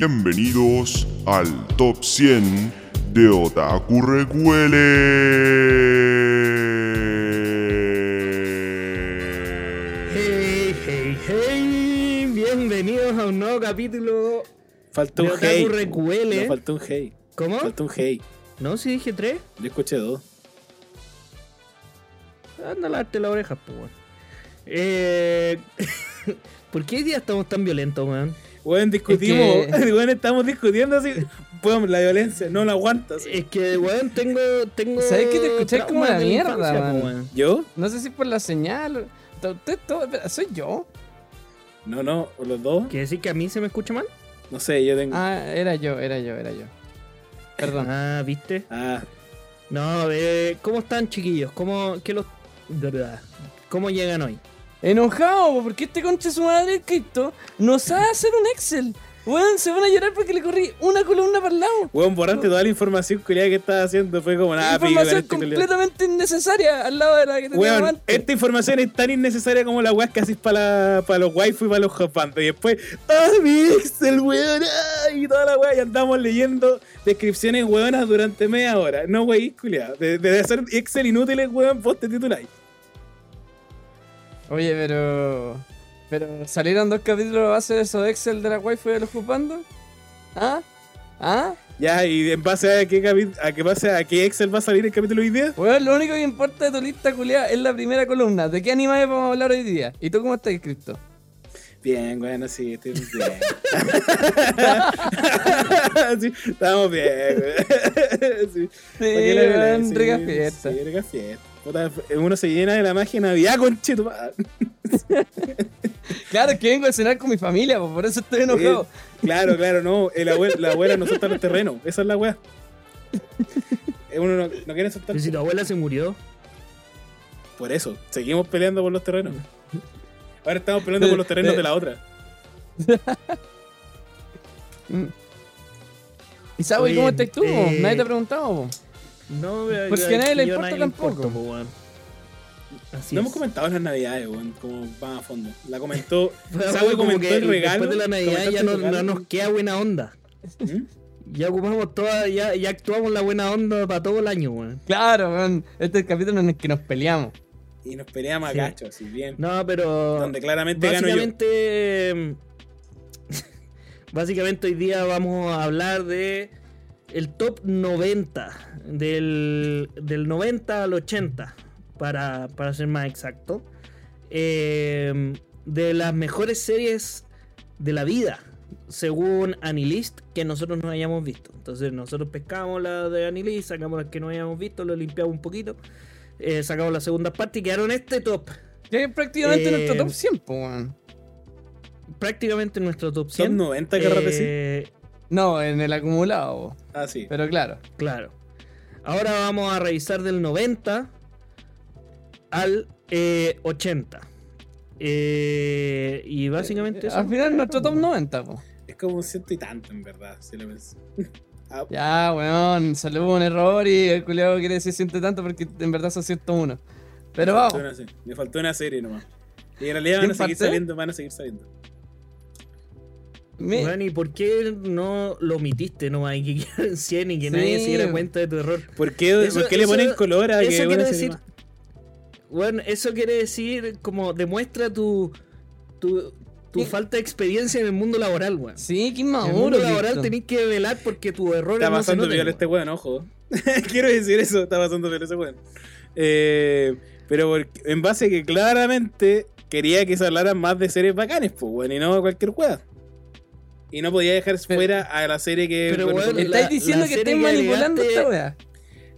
Bienvenidos al Top 100 de Otaku Recuele. Hey, hey, hey, bienvenidos a un nuevo capítulo. Faltó un de Otaku hey. Recuele. No, faltó un hey. ¿Cómo? Faltó un hey. No, si dije tres. Yo escuché dos. Anda a lavarte la oreja, pues, weón. Eh... ¿Por qué hoy día estamos tan violentos, weón? Weón, discutimos. Es que- Weón, estamos discutiendo así. Weón, la violencia no la aguantas. Es que, weón, tengo. tengo ¿Sabes que te escucháis como de mierda, man? ¿Yo? No sé si por la señal. Usted todo. ¿Soy yo? No, no, o los dos. ¿Quiere decir que a mí se me escucha mal? No sé, yo tengo. Ah, era yo, era yo, era yo. Perdón. Ah, ¿viste? Ah, No, eh, ¿cómo están, chiquillos? ¿Cómo, qué los... ¿Cómo llegan hoy? Enojado, po, porque este concha de su madre, el cripto, no sabe hacer un Excel. Weón, se van a llorar porque le corrí una columna para el lado. weón, borraste toda la información culiada que estaba haciendo. Fue como nada, Información este completamente innecesaria al lado de la que Weón, antes. esta información es tan innecesaria como la weá que haces para para los waifu y para los hotbands. Y después, ¡ah, mi Excel, weón! ah", Y toda la weá, y andamos leyendo descripciones weonas durante media hora. No, wey, culiado. De, de hacer Excel inútiles, weón, vos te tituláis. Oye, pero. Pero salieron dos capítulos a base de esos Excel de la wifi de los jupando. ¿Ah? ¿Ah? Ya, y en base a qué, a qué, base a qué Excel va a salir el capítulo hoy día. Weón, lo único que importa de tu lista culiada es la primera columna. ¿De qué animales vamos a hablar hoy día? ¿Y tú cómo estás escrito? Bien, bueno, sí, estoy bien. sí, estamos bien, weón. sí. ¿Pa' qué le weón, sí, rica fiesta. Sí, rica fiesta. Uno se llena de la magia de Navidad, conchito. Claro, es que vengo a cenar con mi familia, por eso estoy enojado. claro, claro, no. El abuelo, la abuela no solta los terrenos. Esa es la weá. Eh, Uno no, no quiere soltar. Pero si tu abuela se murió. Por eso, seguimos peleando por los terrenos. Ahora estamos peleando por los terrenos de la otra. ¿Y sabes cómo estás tú? eh, Nadie te ha preguntado. No, Porque yo- a nadie le importa tampoco. Así No es. hemos comentado las navidades, weón, como van a fondo. La comentó. Fue, Sago weón, como comentó que el regalo. Después de la Navidad ya no, nos queda buena onda. ¿Mm? Ya ocupamos toda, ya, ya actuamos la buena onda para todo el año, weón. Claro, weón. Este es el capítulo en el que nos peleamos. Y nos peleamos a cacho, así bien. No, pero. Donde claramente gano yo. Básicamente. básicamente hoy día vamos a hablar de. El top 90. Del, del 90 al 80. Para, para ser más exacto. Eh, de las mejores series de la vida. Según Anilist, que nosotros no hayamos visto. Entonces nosotros pescamos la de Anilist, sacamos las que no hayamos visto, lo limpiamos un poquito. eh, sacamos la segunda parte y quedaron este top. Que es prácticamente Eh, nuestro top 100, po, weón. prácticamente nuestro top Son 100. 90 que. Eh, No, en el acumulado. Ah, sí. pero claro. claro. Ahora vamos a revisar del 90 al eh, 80. Eh, y básicamente eso. Al final nuestro top 90, po. Es como un ciento y tanto, en verdad, si lo pensé. Ah, Ya, weón, salió un error y el culiado quiere decir siente tanto porque en verdad son 101. Pero me faltó vamos. una serie, Me faltó una serie nomás. Y en realidad van ¿Quién a seguir parte? saliendo, van a seguir saliendo. Me- Bueno, ¿y por qué no lo omitiste nomás? Y que quedaran 100 y que Sí. nadie se diera cuenta de tu error. ¿Por qué, Eso- por qué le ponen color a eso que quiere decir-? Bueno, eso quiere decir como demuestra tu, tu, tu falta de experiencia en el mundo laboral, weón. Sí, qué En el maduro. mundo laboral tenéis que velar porque tus errores Está no se pasando noten, weón. este weón, ojo. Quiero decir eso, está pasando viola ese weón. Eh, pero porque- en base a que claramente quería que se hablaran más de series bacanes, pues, weón, y no cualquier weón. Y no podía dejar Pero- fuera a la serie que. pero, bueno, Estáis diciendo la que estáis manipulando esta weá.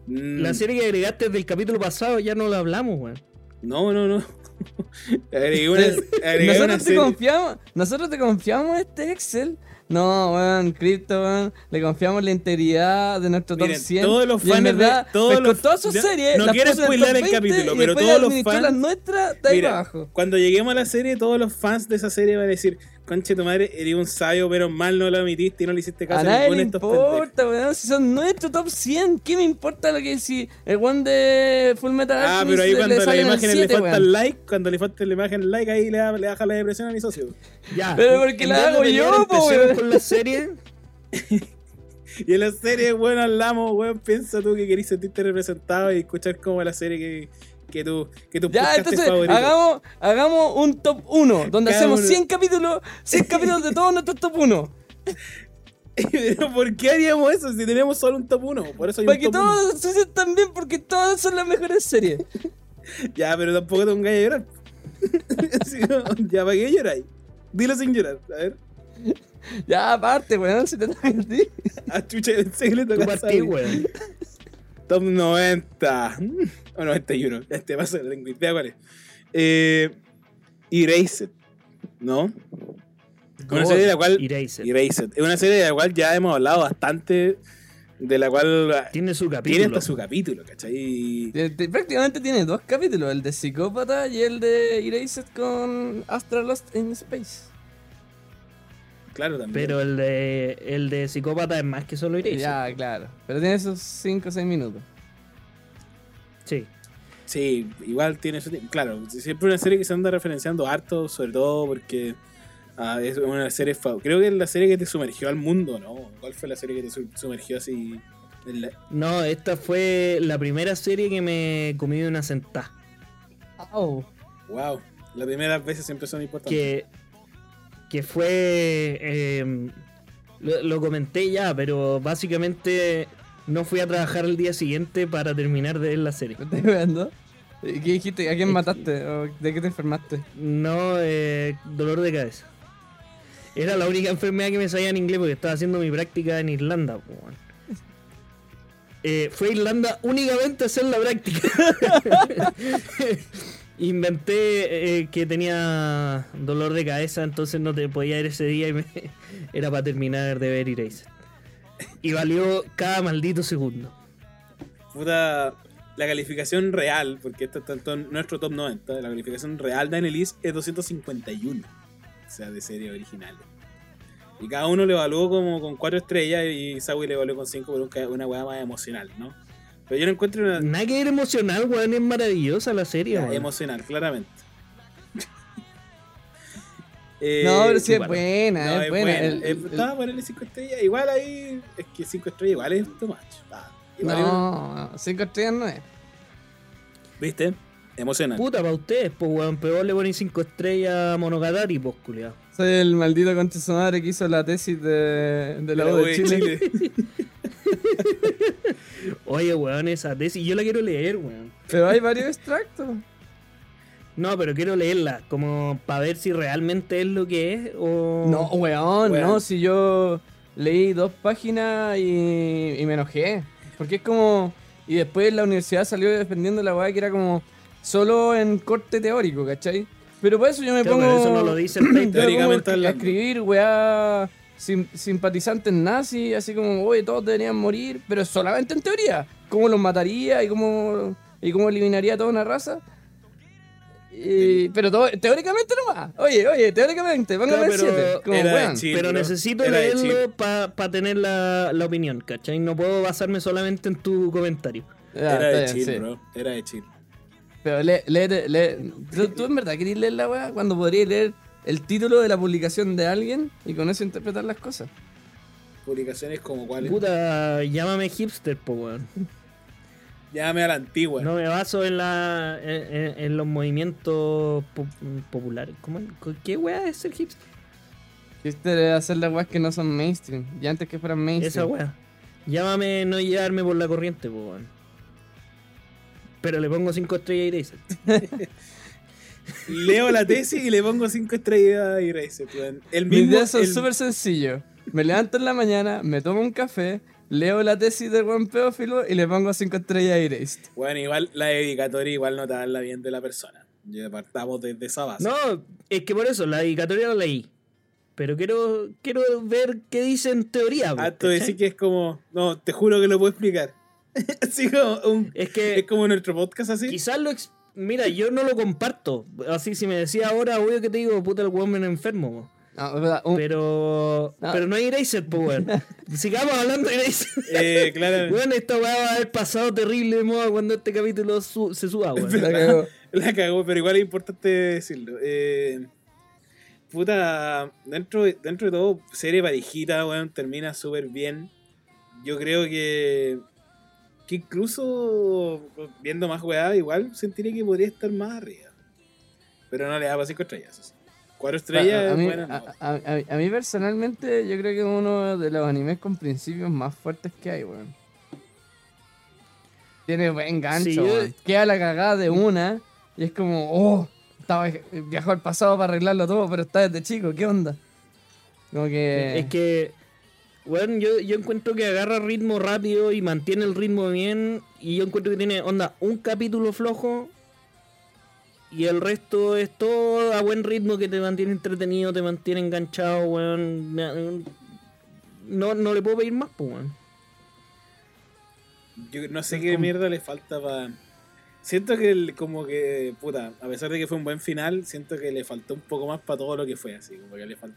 Mm, La serie que agregaste del capítulo pasado ya no la hablamos, weón. No, no, no. agregué una, agregué una Nosotros te serie. confiamos, nosotros te confiamos este Excel. No, weón, Crypto, weón, le confiamos la integridad de nuestro top Miren, 100. todos los fans de- verdad, todos pescó los- todas sus series, no quiero top el 20 capítulo, pero todos los fans- las nuestras de ahí Mira, abajo. cuando lleguemos a la serie, todos los fans de esa serie van a decir: Conche tu madre, eres un sabio, pero mal no lo omitiste y no le hiciste caso a nadie ninguno le de estos pendejos. importa, weón, si son nuestro top 100. ¿Qué me importa lo que si el one de Full Metal Ah, Alchemist pero ahí cuando le a las salen al imágenes 7, le falta weón? el like, cuando le falta la imagen like, ahí le, da- le baja la depresión a mi socio. Ya. Pero porque la hago yo, po, weón. con la serie. y en la serie, weón, hablamos, weón, piensa tú que querés sentirte representado y escuchar como la serie que, que tú, que tu Ya, podcast entonces, favorito. hagamos, hagamos un top 1, donde Cada hacemos uno. 100 capítulos, 100 capítulos de todos nuestros top 1. Pero ¿por qué haríamos eso si tenemos solo un top 1? Por eso hay Para un que top uno. todos se sientan bien, porque todas son las mejores series. Ya, pero tampoco te pongas a llorar. Así como, ya, ¿para qué lloráis? Dilo sin llorar, a ver. Ya, aparte, weón, si te toca a ti. A chucha, pensé que le Tu tocaba a partí, Sabi. weón. Top 90. Mm, O 91. Este paso no tengo idea cuál es. Eh, Erased. ¿No? Una serie de la cual. Erased. Erased. Es una serie de la cual ya hemos hablado bastante. De la cual ah, Tiene su tiene capítulo. hasta su capítulo, ¿cachai? Eh, te- Prácticamente tiene dos capítulos, el de Psicópata y el de Erased con Astra Lost in Space. Claro, también. Pero el de, el de psicópata es más que solo Erased. Ya, claro. Pero tiene esos 5 o 6 minutos. Sí. Sí, igual tiene su tiempo. Claro, siempre una serie que se anda referenciando harto, sobre todo porque ah, es una serie. Creo que es la serie que te sumergió al mundo, ¿no? ¿Cuál fue la serie que te su- sumergió así? en la- No, esta fue la primera serie que me comí de una sentada. Oh. Wow, las primeras veces siempre son importantes. Que, que fue. eh, lo, lo comenté ya, pero básicamente no fui a trabajar el día siguiente para terminar de ver la serie. ¿Me estás? ¿Y ¿Qué dijiste? ¿A quién mataste? ¿O ¿De qué te enfermaste? No, eh, dolor de cabeza. Era la única enfermedad que me sabía en inglés porque estaba haciendo mi práctica en Irlanda. Eh, fue a Irlanda únicamente a hacer la práctica. Inventé eh, que tenía dolor de cabeza, entonces no te podía ir ese día y me- era para terminar de ver Erased. Y valió cada maldito segundo. Puta, la calificación real, porque esto está en nuestro top 90, la calificación real de Annelies es 251. O sea, de serie originales. Y cada uno le evaluó como con 4 estrellas y Sawi le evaluó con 5 por una weá más emocional, ¿no? Pero yo no encuentro una. Nada que ver emocional, weón, es maravillosa la serie. Ya, weón. emocional, claramente. Eh, no, pero sí es buena, no, es, buena. El- Eh, el- estaba a ponerle 5 estrellas. Igual ahí. Es que 5 estrellas igual es too much. Ah, no, 5 estrellas no es. ¿Viste? Emocional. Puta para ustedes, pues weón, pero vos le ponéis 5 estrellas a Monogatari, pues culiao. Soy el maldito concha su madre que hizo la tesis de, de la U de Chile. Oye, weón, esa tesis, yo la quiero leer, weón. Pero hay varios extractos. No, pero quiero leerla, como para ver si realmente es lo que es o... No, weón, Weón. no, si yo leí dos páginas y, y me enojé. Porque es como. Y después la universidad salió defendiendo la weá que era como solo en corte teórico, ¿cachai? Pero por eso yo me Claro, pongo. pero eso no lo dice el pongo Teóricamente a escribir weá sim- simpatizantes nazis, así como, oye, todos deberían morir, pero solamente en teoría. ¿Cómo los mataría y cómo, y cómo eliminaría a toda una raza? Y- pero todo, teóricamente nomás. Oye, oye, teóricamente, póngame Claro, el pero 7. Como, era de weón. Chile. pero necesito leerlo para tener la, la opinión, ¿cachai? No puedo basarme solamente en tu comentario. Ya, Era de chill, sí. bro. Era de chill. Pero lee, lee, lee- ¿tú, tú en verdad querías leer la weá cuando podrías leer el título de la publicación de alguien y con eso interpretar las cosas. Publicaciones como cuáles. Puta, llámame hipster, pues weón. Llámame a la antigua. No me baso en la en, en- en los movimientos po- populares. ¿Cómo, ¿Qué weá es ser hipster? Quisiste hacer las weas que no son mainstream. Y antes que fueran Esa mainstream. weá. Llámame no llevarme por la corriente, pues weón. Pero le pongo 5 estrellas y Eraser. Leo la tesis y le pongo 5 estrellas y. El Mis días son el- súper sencillos. Me levanto en la mañana, me tomo un café, leo la tesis de Juan Pedófilo y le pongo 5 estrellas a Erased. Bueno, igual la dedicatoria igual no te habla bien de la persona. Ya partamos desde esa base. No, es que por eso, la dedicatoria la leí. Pero quiero, quiero ver qué dice en teoría. pues, Harto de ¿cachai? decir que es como. No, te juro que lo puedo explicar. así como un- Es que Es como nuestro podcast así. quizás lo... ex- Mira, yo no lo comparto. Así, si me decía ahora, obvio que te digo, puta, el weón me enfermo. No, es verdad, un- Pero, No. pero no hay Eraser, pues, weón. Sigamos hablando de Eraser. Eh, claro. Weón, esta weá va a haber pasado terrible de moda cuando este capítulo su- se suba, weón. la cagó. La cagó, pero igual es importante decirlo. Eh, puta, dentro, de- dentro de todo, serie parejita, weón, termina súper bien. Yo creo que, que incluso viendo más weá, igual sentiría que podría estar más arriba. Pero no le da para cinco estrellas. eso sí. Cuatro estrellas, a, a mí, bueno, no. a- a- a- a mí personalmente, yo creo que es uno de los animes con principios más fuertes que hay, weón. Tiene buen gancho, Sí, yo-. Queda la cagada de una y es como, oh, estaba, viajó al pasado para arreglarlo todo, pero está desde chico, ¿qué onda? Como que... Es que, bueno, yo, yo encuentro que agarra ritmo rápido y mantiene el ritmo bien. Y yo encuentro que tiene, onda, un capítulo flojo. Y el resto es todo a buen ritmo que te mantiene entretenido, te mantiene enganchado, weón. No, no le puedo pedir más, pues, weón. Yo no sé qué mierda le falta para. Siento que el- como que, puta, a pesar de que fue un buen final, siento que le faltó un poco más para todo lo que fue, así, como que le faltó.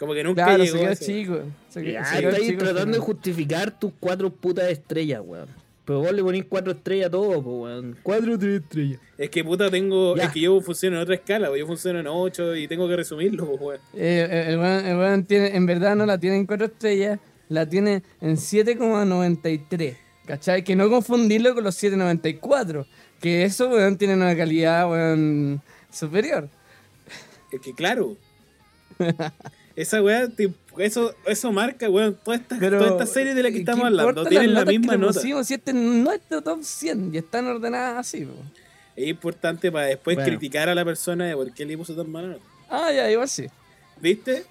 Como que nunca Claro, llegó se quedó ese- chico. Se, quedó- Ya, se quedó chico tratando de justificar tus cuatro putas estrellas, weón. Pero vos le ponís cuatro estrellas a todo, pues, weón. Cuatro, tres estrellas. Es que puta tengo. Ya. Es que yo funciono en otra escala, yo funciono en 8 y tengo que resumirlo, pues, weón. Eh, eh, el weón, el weón tiene, en verdad no la tiene en 4 estrellas, la tiene en 7,93. ¿Cachai? Que no confundirlo con los 7,94. Que eso, weón, tiene una calidad, weón, superior. Es que claro. Esa weá, eso, eso marca, weón, todas estas Pero, toda esta serie de la que ¿qué estamos hablando tienen la misma que nota. pusimos Si este no es nuestro top 100 y están ordenadas así, po. Es importante para después Bueno. criticar a la persona de por qué le puso tan mala nota. Ah, ya, igual sí. ¿Viste?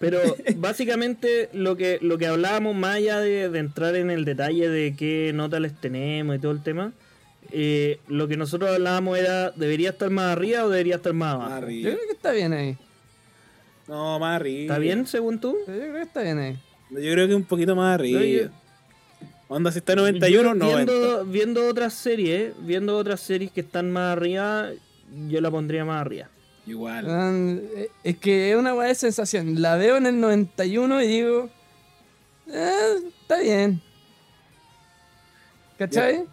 Pero básicamente lo que, lo que hablábamos, más allá de, de entrar en el detalle de qué nota les tenemos y todo el tema, eh, lo que nosotros hablábamos era, ¿debería estar más arriba o debería estar más Más abajo? Yo arriba. creo que está bien ahí. No, más arriba. ¿Está bien según tú? Yo creo que está bien ahí. Yo creo que un poquito más arriba. Oye. Onda, si está 91, Yo 90. viendo, viendo otras series, viendo otras series que están más arriba, yo la pondría más arriba. Igual. Weón, eh, Es que es una weá de sensación. La veo en el 91 y digo. "Eh, está bien. ¿Cachai?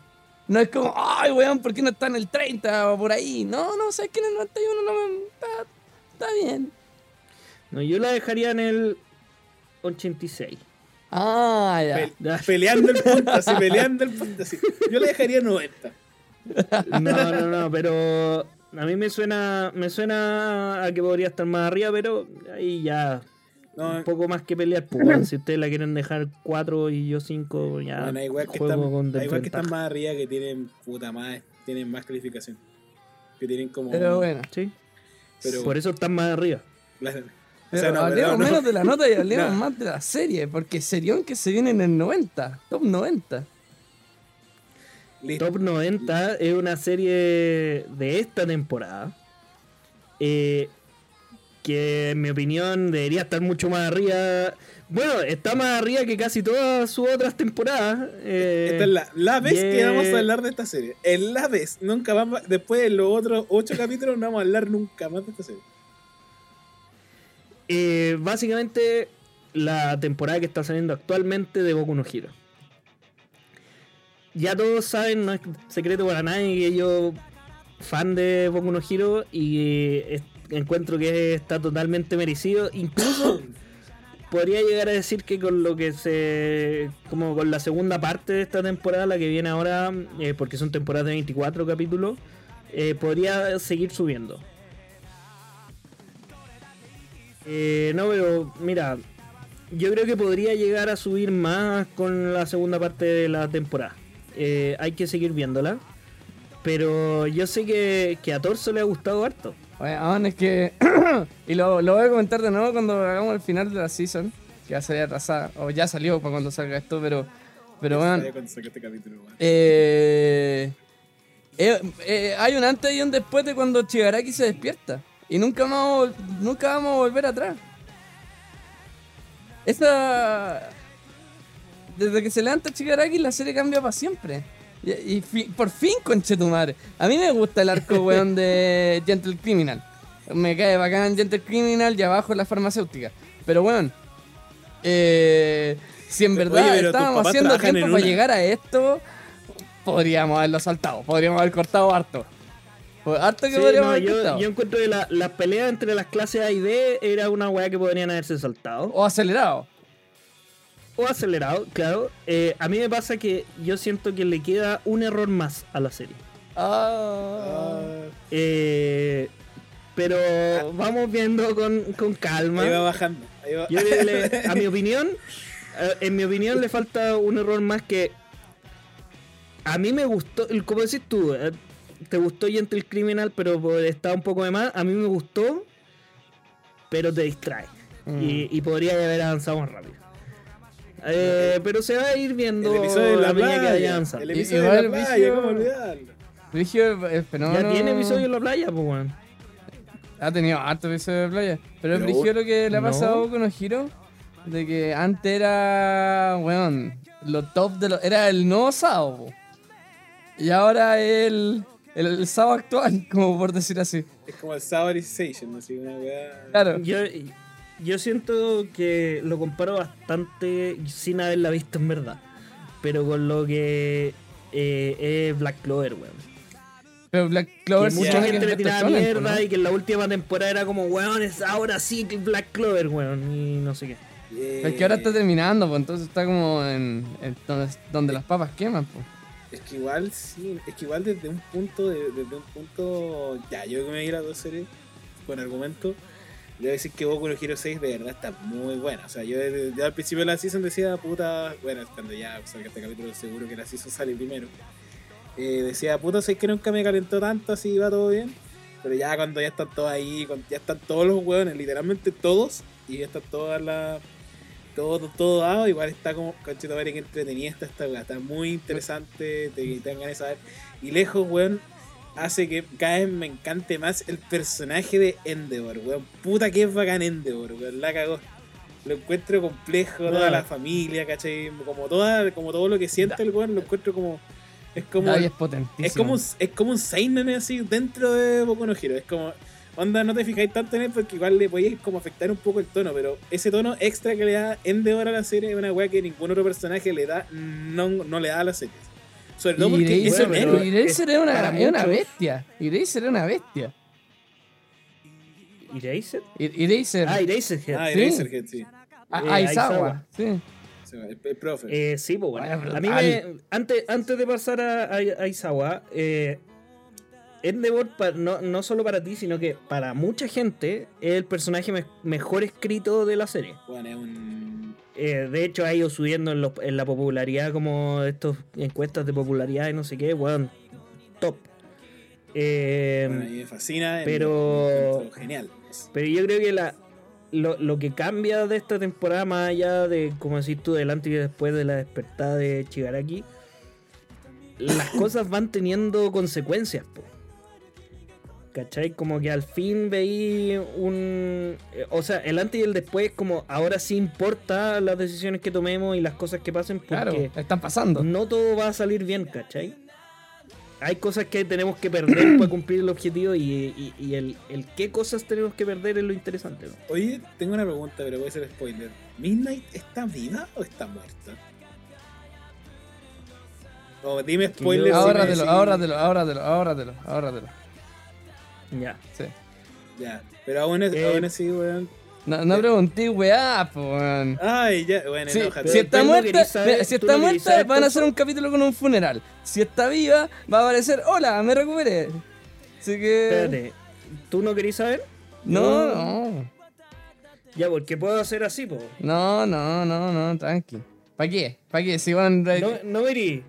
No es como, ay, weón, ¿por qué no está en el 30 o por ahí? No, no, sabes que en el 91 no me. Está, está bien. No, yo la dejaría en el 86. Ah, ya. Pe- Ya. peleando el punto, así, peleando el punto, así. Yo le dejaría 90. No, no, no, pero a mí me suena, me suena a que podría estar más arriba, pero ahí ya No, un poco más que pelear. Pues, si ustedes la quieren dejar 4 y yo 5, ya bueno, weas que, juego están, weas que están más arriba que tienen puta más, tienen más calificación. Que tienen como. Pero bueno. Sí, Pero- por eso están más arriba. Claro. O sea, no, hablemos no. menos de la nota y hablemos No. más de la serie, porque Serión que se viene en el 90, top 90. Listo. Top 90 es una serie de esta temporada. eh, que en mi opinión debería estar mucho más arriba. Bueno, está más arriba que casi todas sus otras temporadas. eh, Esta es la, la vez que vamos a hablar de esta serie. En la vez. Nunca vamos. Después de los otros ocho capítulos, no vamos a hablar nunca más de esta serie. Eh, básicamente la temporada que está saliendo actualmente de Boku no Hero. Ya todos saben, no es secreto para nadie que yo fan de Boku no Hero y eh, encuentro que está totalmente merecido. Incluso podría llegar a decir que con lo que se. como con la segunda parte de esta temporada, la que viene ahora, eh, porque son temporadas de 24 capítulos, eh, podría seguir subiendo. Eh, no, pero mira, yo creo que podría llegar a subir más con la segunda parte de la temporada. Eh, hay que seguir viéndola. Pero yo sé que, que a Torso le ha gustado harto. Bueno, es que. y lo, lo voy a comentar de nuevo cuando hagamos el final de la season. Que ya sería atrasada. O ya salió para cuando salga esto, pero. Pero bueno. Este. Eh, eh, eh, hay un antes y un después de cuando Chigaraki se despierta. Y nunca vamos, nunca vamos a volver atrás. Esa. Desde que se levanta Chigaraki, la serie cambia para siempre. Y, y fi- por fin, conchetumare. A mí me gusta el arco, weón, de Gentle Criminal. Me cae bacán Gentle Criminal y abajo la farmacéutica. Pero, weón. eh, si en verdad estábamos haciendo tiempo para una. llegar a esto, podríamos haberlo saltado. Podríamos haber cortado harto. Pues harto que Sí, podríamos no, haber yo, quitado. yo encuentro que la, la pelea entre las clases A y B era una weá que podrían haberse saltado. O acelerado. O acelerado, claro. Eh, a mí me pasa que yo siento que le queda un error más a la serie. Ah. Eh, pero vamos viendo con, con calma. Ahí va bajando. Ahí va. Yo creo que le- a mi opinión, eh, en mi opinión le falta un error más que a mí me gustó, como decís tú, eh, te gustó Gentle Criminal, pero por- está un poco de más. A mí me gustó, pero te distrae. Mm. Y, y podría haber avanzado más rápido. Eh, pero se va a ir viendo El episodio de la a medida que vaya playa. avanzando. El Y- episodio de la el playa, vicio- ¿cómo olvidarlo? Brigio, el fenómeno. Ya tiene episodio en la playa, pues, weón. Ha tenido harto episodio de playa. Pero, Pero lo que le ha no. pasado con Ojiro. De que antes era. Weón. Lo top de lo. Era el nuevo sábado. po. Y ahora el. El, el sábado actual, como por decir así. Es como el Saborization, así una weá. Claro. Yo, yo siento que lo comparo bastante sin haberla visto en verdad. Pero con lo que eh, es Black Clover, weón. Pero Black Que Clover se mucha que gente le tiraba mierda ¿no? y que en la última temporada era como, weón, es ahora sí que Black Clover, weón. Y no sé qué. Pero es que ahora está terminando, pues entonces está como en, en donde, donde las papas queman, pues. Es que igual sí, es que igual desde un punto, de- desde un punto, ya, yo que me vi las dos series con argumento, debo decir que Boku no Hero 6 de verdad está muy buena. O sea, yo desde, desde al principio de la season decía, puta, bueno, cuando ya salga este capítulo seguro que la season sale primero. Eh, decía, puta, sé que nunca me calentó tanto, así va todo bien. Pero ya cuando ya están todos ahí, ya están todos los hueones, literalmente todos, y ya están todas las todo, todo dado, igual está como, conchito madre, que entretenida está esta weá, está muy interesante, te, te dan ganas de saber. Y lejos, weón, hace que cada vez me encante más el personaje de Endeavor, weón. Puta que es bacán Endeavor, weón, la cagó. Lo encuentro complejo, toda la familia, ¿cachai? Como, toda, como todo lo que siente el weón, lo encuentro como. Es como. Es potentísimo. Es como, un- es como un seinen así dentro de Boku no Hero. Es como, onda, no te fijáis tanto en él porque igual le podéis como afectar un poco el tono, pero ese tono extra que le da Endeavor a la serie es una weá que ningún otro personaje le da, no, no le da a la serie. Sobre todo porque es Eraser, un bueno, es una, es una bestia. Eraser es una bestia. ¿Eraser? Eraser. Ah, Eraserhead. Ah, sí. Eraserhead, sí. A- eh, Aizawa. Aizawa. Sí. Sí, El, el profe. Eh, sí, pues bueno. A mí me. Antes, antes de pasar a, a, a Izawa, eh, Endeavor, no, no solo para ti, sino que para mucha gente, es el personaje me- mejor escrito de la serie. Bueno, es un. Eh, de hecho, ha ido subiendo en, los- en la popularidad, como estos encuestas de popularidad y no sé qué, weón. Top. Eh, Bueno, a mí me fascina. pero- Genial. Pero yo creo que la, lo, lo que cambia de esta temporada, más allá de, como decís tú, delante y después de la despertada de Chigaraki, las cosas van teniendo consecuencias, po. ¿Cachai? Como que al fin veí un... eh, O sea, el antes y el después, como ahora sí importa las decisiones que tomemos y las cosas que pasen, porque Claro, están pasando. no todo va a salir bien, ¿cachai? Hay cosas que tenemos que perder para cumplir el objetivo y, y- y el, el qué cosas tenemos que perder es lo interesante. ¿no? Oye, tengo una pregunta, pero puede ser spoiler. ¿Midnight está viva o está muerta? O dime spoiler. si Ahórratelo, ahórratelo, ahórratelo, ahórratelo, ahórratelo. Ya. Sí. Ya, pero aún, es- Eh, aún así, weón. No, no pregunté, weá, po, weón. Ay, ya, bueno, Sí, enójate. si está no muerta, saber- si está no muerta, van a hacer un capítulo con un funeral. Si está viva, va a aparecer, hola, me recuperé. Así que. Espérate, ¿tú no querís saber? No, no. Ya, porque puedo hacer así, po. No, no, no, no, tranqui. ¿Para qué? ¿Para qué? Si van. No, no no verí.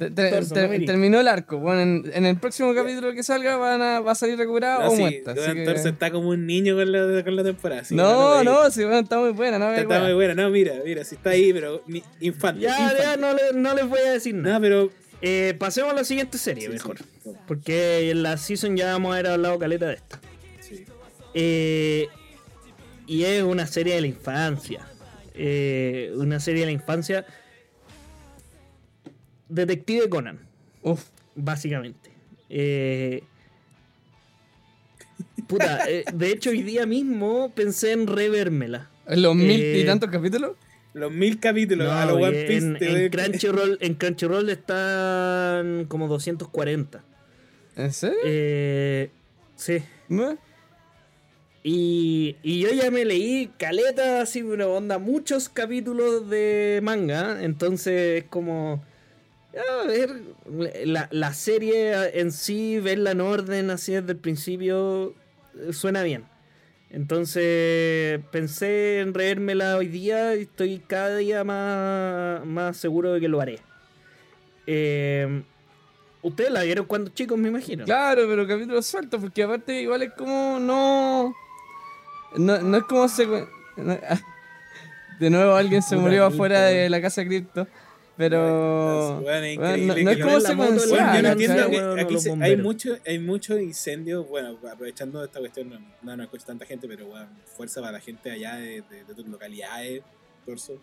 terminó el arco. Bueno, en, en el próximo capítulo que salga van a, va a salir recuperado No, o sí, muerta. que- Torso está como un niño con la, con la temporada. sí, no, veis. no, si bueno, está muy buena, no Está, está muy buena, no, mira, mira, si está ahí, pero infante. Ya, infante. ya, no, le- no les voy a decir nada. No, pero. Eh, pasemos a la siguiente serie, sí, mejor. sí, Porque en la season ya vamos a haber hablado caleta de esta. sí. Eh, y es una serie de la infancia. Eh, una serie de la infancia. Detective Conan, Uf, básicamente. Eh, puta, eh, de hecho hoy día mismo pensé en revérmela. ¿en los mil y Eh, tantos capítulos? Los mil capítulos No, a los One en, Piece. en te voy- Crunchyroll, en Crunchyroll están como 240. ¿En serio? Eh, Sí. ¿No? Y, y yo ya me leí caleta, así, una onda, muchos capítulos de manga. Entonces, es como. A ver, la, la serie en sí, verla en orden, así desde el principio, eh, suena bien. Entonces, pensé en reérmela hoy día y estoy cada día más, más seguro de que lo haré. Eh, Ustedes la vieron cuando chicos, me imagino. Claro, pero capítulos sueltos, porque aparte igual es como no. No, no es como se. de nuevo alguien se murió afuera de la casa cripto. Pero. Weón, no, increíble no es que- como se Bueno, yo no entiendo que aquí se- hay mucho, hay muchos incendios, bueno, aprovechando esta cuestión, no, no nos escucha tanta gente, pero bueno, fuerza para la gente allá de, de, de tus localidades, Torso,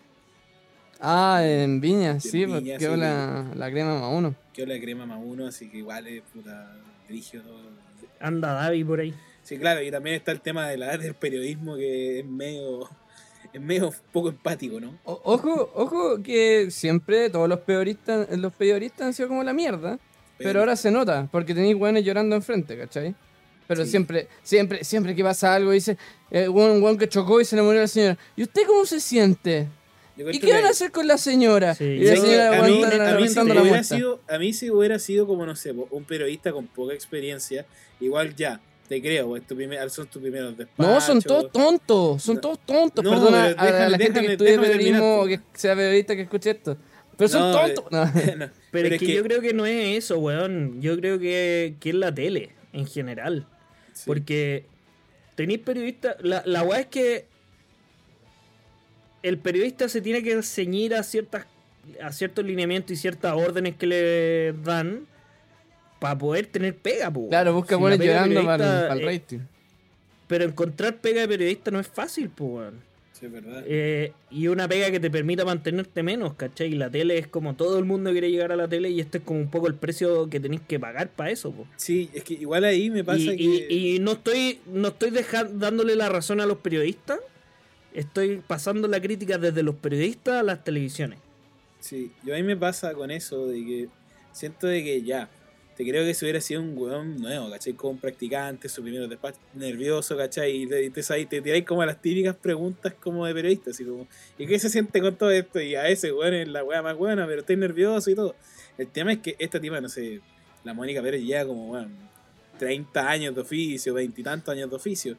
Ah, en Viña, En sí, Viña, porque sí, la, la crema más uno. que la crema más uno, así que igual es puta dirigio todo. Anda Davi por ahí. Sí, claro, y también está el tema de la, del periodismo que es medio, es medio poco empático, ¿no? O- ojo, ojo que siempre todos los periodistas, los periodistas han sido como la mierda. Pero ahora se nota, porque tenéis weones llorando enfrente, ¿cachai? Pero Sí. siempre, siempre, siempre que pasa algo, dice, eh, un weón que chocó y se le murió la señora. ¿Y usted cómo se siente? ¿Y qué van a hacer con la señora? Sí, y la señora a mí, a mí si la sido, a mí si hubiera sido como, no sé, un periodista con poca experiencia, igual ya, te creo, es tu primer, son tus primeros despachos. No, son todos tontos, son No. todos tontos. No, Perdona pero a la déjame- gente que estudie periodismo que sea periodista que escuche esto. Pero son tontos. No, Pero, es que, yo creo que no es eso, weón. Yo creo que, que es la tele, en general. sí. Porque tenéis periodistas. La, la weá es que el periodista se tiene que ceñir a ciertas a ciertos lineamientos y ciertas órdenes que le dan para poder tener pega, po. Claro, busca Si de llorando para el eh, rating. Pero encontrar pega de periodista no es fácil, po, weón. Sí, es verdad. Eh, y una pega que te permita mantenerte menos, ¿cachai? Y la tele es como todo el mundo quiere llegar a la tele y este es como un poco el precio que tenéis que pagar para eso, po. Sí, es que igual ahí me pasa Y, que... y- y no estoy, no estoy deja- dándole la razón a los periodistas, estoy pasando la crítica desde los periodistas a las televisiones. Sí, yo a mí me pasa con eso de que siento de que ya, te creo que si hubiera sido un weón nuevo, ¿cachai? Como un practicante, su primer despacho, nervioso, ¿cachai? Y te, ahí tiráis como las típicas preguntas como de periodista, así como, ¿y qué se siente con todo esto? Y a ese weón es la weá más buena, pero estoy nervioso y todo. El tema es que esta tipa, no sé, la Mónica Pérez lleva como, weón, 30 años de oficio, 20 y tantos años de oficio.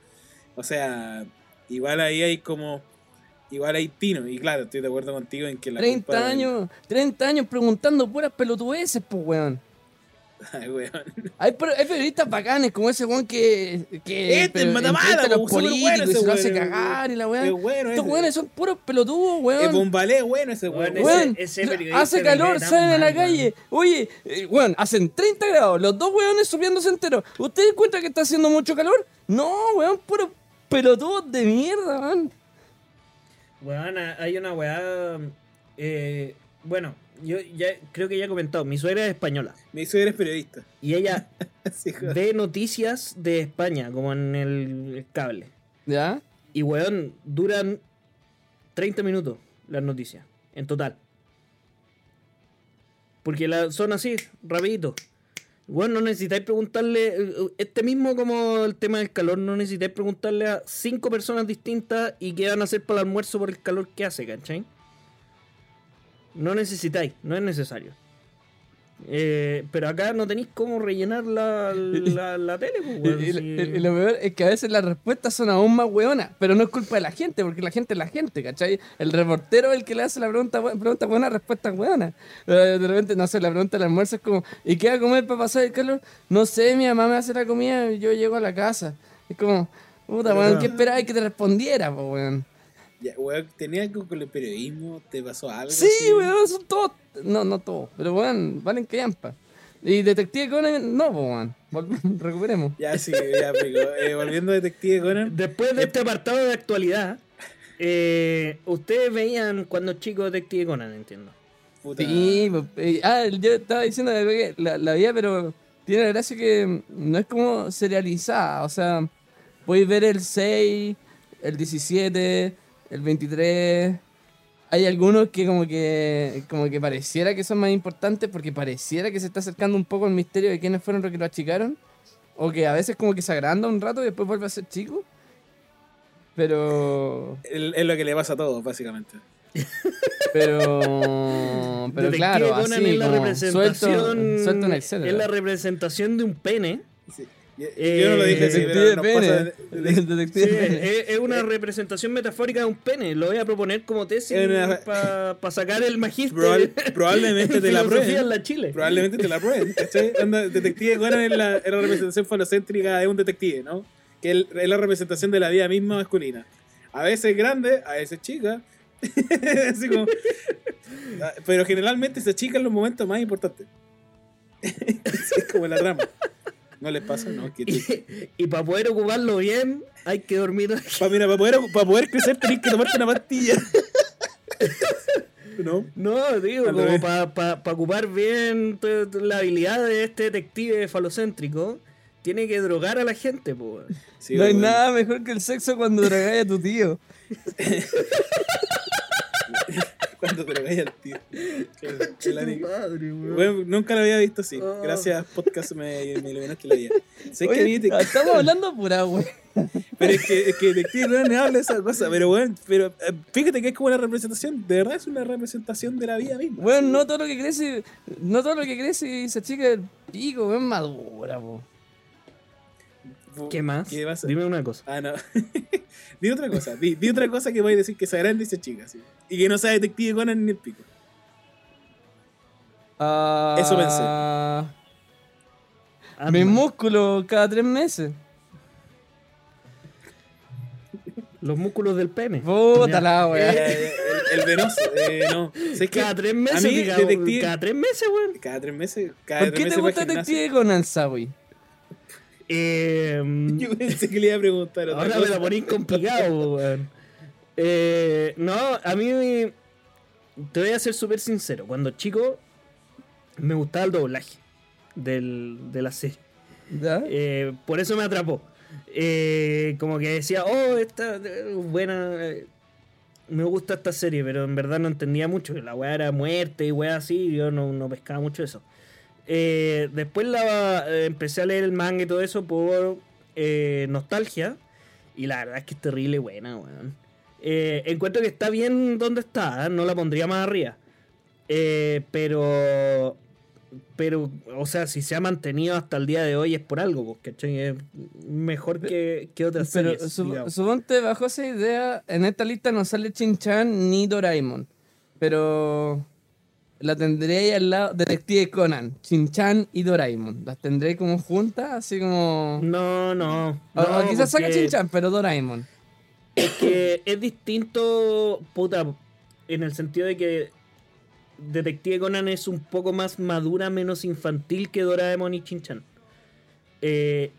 O sea, igual ahí hay como... Igual hay tino, y claro, estoy de acuerdo contigo en que la 30 culpa del- años, 30 años preguntando puras pelotudeces, pues, weón. Ay, weón. Hay, per- hay periodistas bacanes como ese weón que, que Este, el pero Matamala, los políticos y se lo hace weón, cagar y la. Es bueno Estos weones son puros pelotudos, Es weón. bombalé bueno ese weón. Weón, ese- Weón, ese periodista hace calor, salen a la calle. Oye, eh, weón, hacen 30 grados, los dos weones subiéndose enteros. ¿Usted encuentra que está haciendo mucho calor? No, weón, puros pelotudos de mierda, weón. Weón, hay una weá. eh, bueno, yo ya creo que ya he comentado, mi suegra es española. Mi suegra es periodista. Y ella Sí, ve noticias de España, como en el cable. ¿Ya? Y weón, duran 30 minutos las noticias, en total. Porque la, son así, rapidito. Bueno, no necesitáis preguntarle, eh, este mismo como el tema del calor, no necesitáis preguntarle a cinco personas distintas y qué van a hacer para el almuerzo por el calor que hace, ¿cachai? No necesitáis, no es necesario. Eh, pero acá no tenéis cómo rellenar la, la, la tele, pues, Y, weón, y- lo peor es que a veces las respuestas son aún más weonas, pero no es culpa de la gente, porque la gente es la gente, ¿cachai? El reportero es el que le hace la pregunta, pregunta buena, respuesta buena. Eh, De repente, no sé, la pregunta del almuerzo es como, ¿y qué va a comer para pasar el calor? No sé, mi mamá me hace la comida y yo llego a la casa. Es como, puta, weón, ¿qué esperabas que te respondiera, po, weón? Ya, weón, ¿tenía algo con el periodismo? ¿Te pasó algo? Sí, así? weón, son todos, no, no todos, pero weón, valen que yampa. Y Detective Conan, no, weón, recuperemos. Ya, sí, ya, pico. Eh, volviendo a Detective Conan. Después de este apartado de actualidad, eh, ustedes veían cuando chicos Detective Conan, entiendo. Puta, Sí, eh, ah, yo estaba diciendo que la, la vida, pero tiene la gracia que no es como serializada. O sea, podéis ver el 6, el 17, el 23. Hay algunos que como que como que pareciera que son más importantes porque pareciera que se está acercando un poco el misterio de quiénes fueron los que lo achicaron. O que a veces como que se agranda un rato y después vuelve a ser chico. Pero. Es lo que le pasa a todos, básicamente. Pero. Pero Detective claro, así la como representación. suelto, es la representación de un pene. Sí. Yo, Eh, yo no lo dije así, Detective pero nos Pene. pasa de- de- Sí, Detective Pene. es, es una representación metafórica de un pene. Lo voy a proponer como tesis Es una- para sacar el magíster. probable- probablemente te la prueben. en la Chile. Probablemente te la prueben, detective Conan es la, es la representación falocéntrica de un detective, ¿no? Que es es la representación de la vida misma masculina. A veces grande, a veces chica. Así como- Ah, pero generalmente se chica en los momentos más importantes. es como la trama. ¿No les pasa? No, que Y, para poder ocuparlo bien, hay que dormir. Pa- mira, para poder, para poder crecer tenés que tomarte una pastilla. ¿No? No, digo, Al como para ocupar bien to- to- la habilidad de este detective falocéntrico, tiene que drogar a la gente, pues. Sí, no hay bueno. nada mejor que el sexo cuando drogáis a tu tío. Cuando te lo vaya al tío. Claro, madre. Bueno, nunca lo había visto así. Oh. Gracias, podcast, me, me iluminaste la vida. Sé que a Oye, mí te- estamos hablando pura, güey. Pero es que, es que Detective Conan habla de esa cosa. Pero bueno, pero eh, fíjate que es como una representación. De verdad es una representación de la vida misma. Bueno, no todo lo que crece, no todo lo que crece y se chica el pico, es madura, po. ¿Qué más? ¿Qué vas a- Dime una cosa. Ah, no. di otra cosa. Di, di otra cosa que voy a decir que sea grande y sea chica. sí. Y que no sea Detective Conan ni el pico. Ah, Eso pensé. Mis Ant-Man. músculos cada tres meses. Los músculos del pene. Puta la Eh, weá. el, el venoso. Eh, no. Cada tres a meses, mí, diga, Detective- cada tres meses, weón. Cada tres meses. Cada ¿Por tres qué te meses gusta. Detective Conan, Sawi? Eh, Yo pensé que le iba a preguntar otra ahora me la ponís complicado, weón. Eh, no, a mí te voy a ser súper sincero. Cuando chico me gustaba el doblaje del, de la serie. Eh, por eso me atrapó. Eh, como que decía, oh, esta buena. eh, me gusta esta serie, pero en verdad no entendía mucho. La weá era muerte y weá así, yo no, no pescaba mucho eso. Eh, después la, eh, empecé a leer el manga y todo eso por eh, nostalgia. Y la verdad es que es terrible buena, weón. Encuentro que está bien donde está, no la pondría más arriba. Pero pero, o sea, si se ha mantenido hasta el día de hoy es por algo, pues, ¿cachai? Es mejor que, que otras Pero series. digamos. suponte bajo esa idea, en esta lista no sale Chin-Chan ni Doraemon. Pero la tendré ahí al lado, Detective Conan, Chin-Chan y Doraemon. Las tendré como juntas, así como... No, no. O- no, o quizás saca porque Chin-Chan, pero Doraemon. Es que es distinto, puta, en el sentido de que Detective Conan es un poco más madura, menos infantil que Doraemon y Chinchan.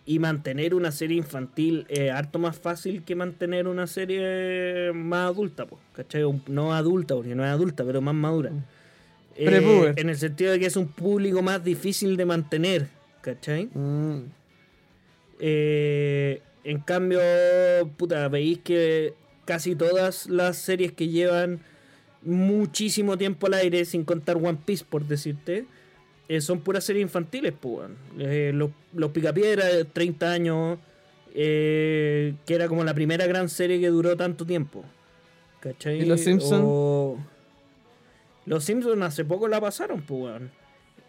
y mantener una serie infantil es harto más fácil que mantener una serie más adulta, pues, ¿cachai? No adulta, porque no es adulta, pero más madura. Eh, en el sentido de que es un público más difícil de mantener, ¿cachai? Mm. Eh, en cambio, puta, veis que casi todas las series que llevan muchísimo tiempo al aire, sin contar One Piece, por decirte, eh, son puras series infantiles, pues. los, los Picapiedra, de 30 años, que era como la primera gran serie que duró tanto tiempo. ¿Cachai? ¿Y los Simpson? O- Los Simpsons hace poco la pasaron, pues, weón.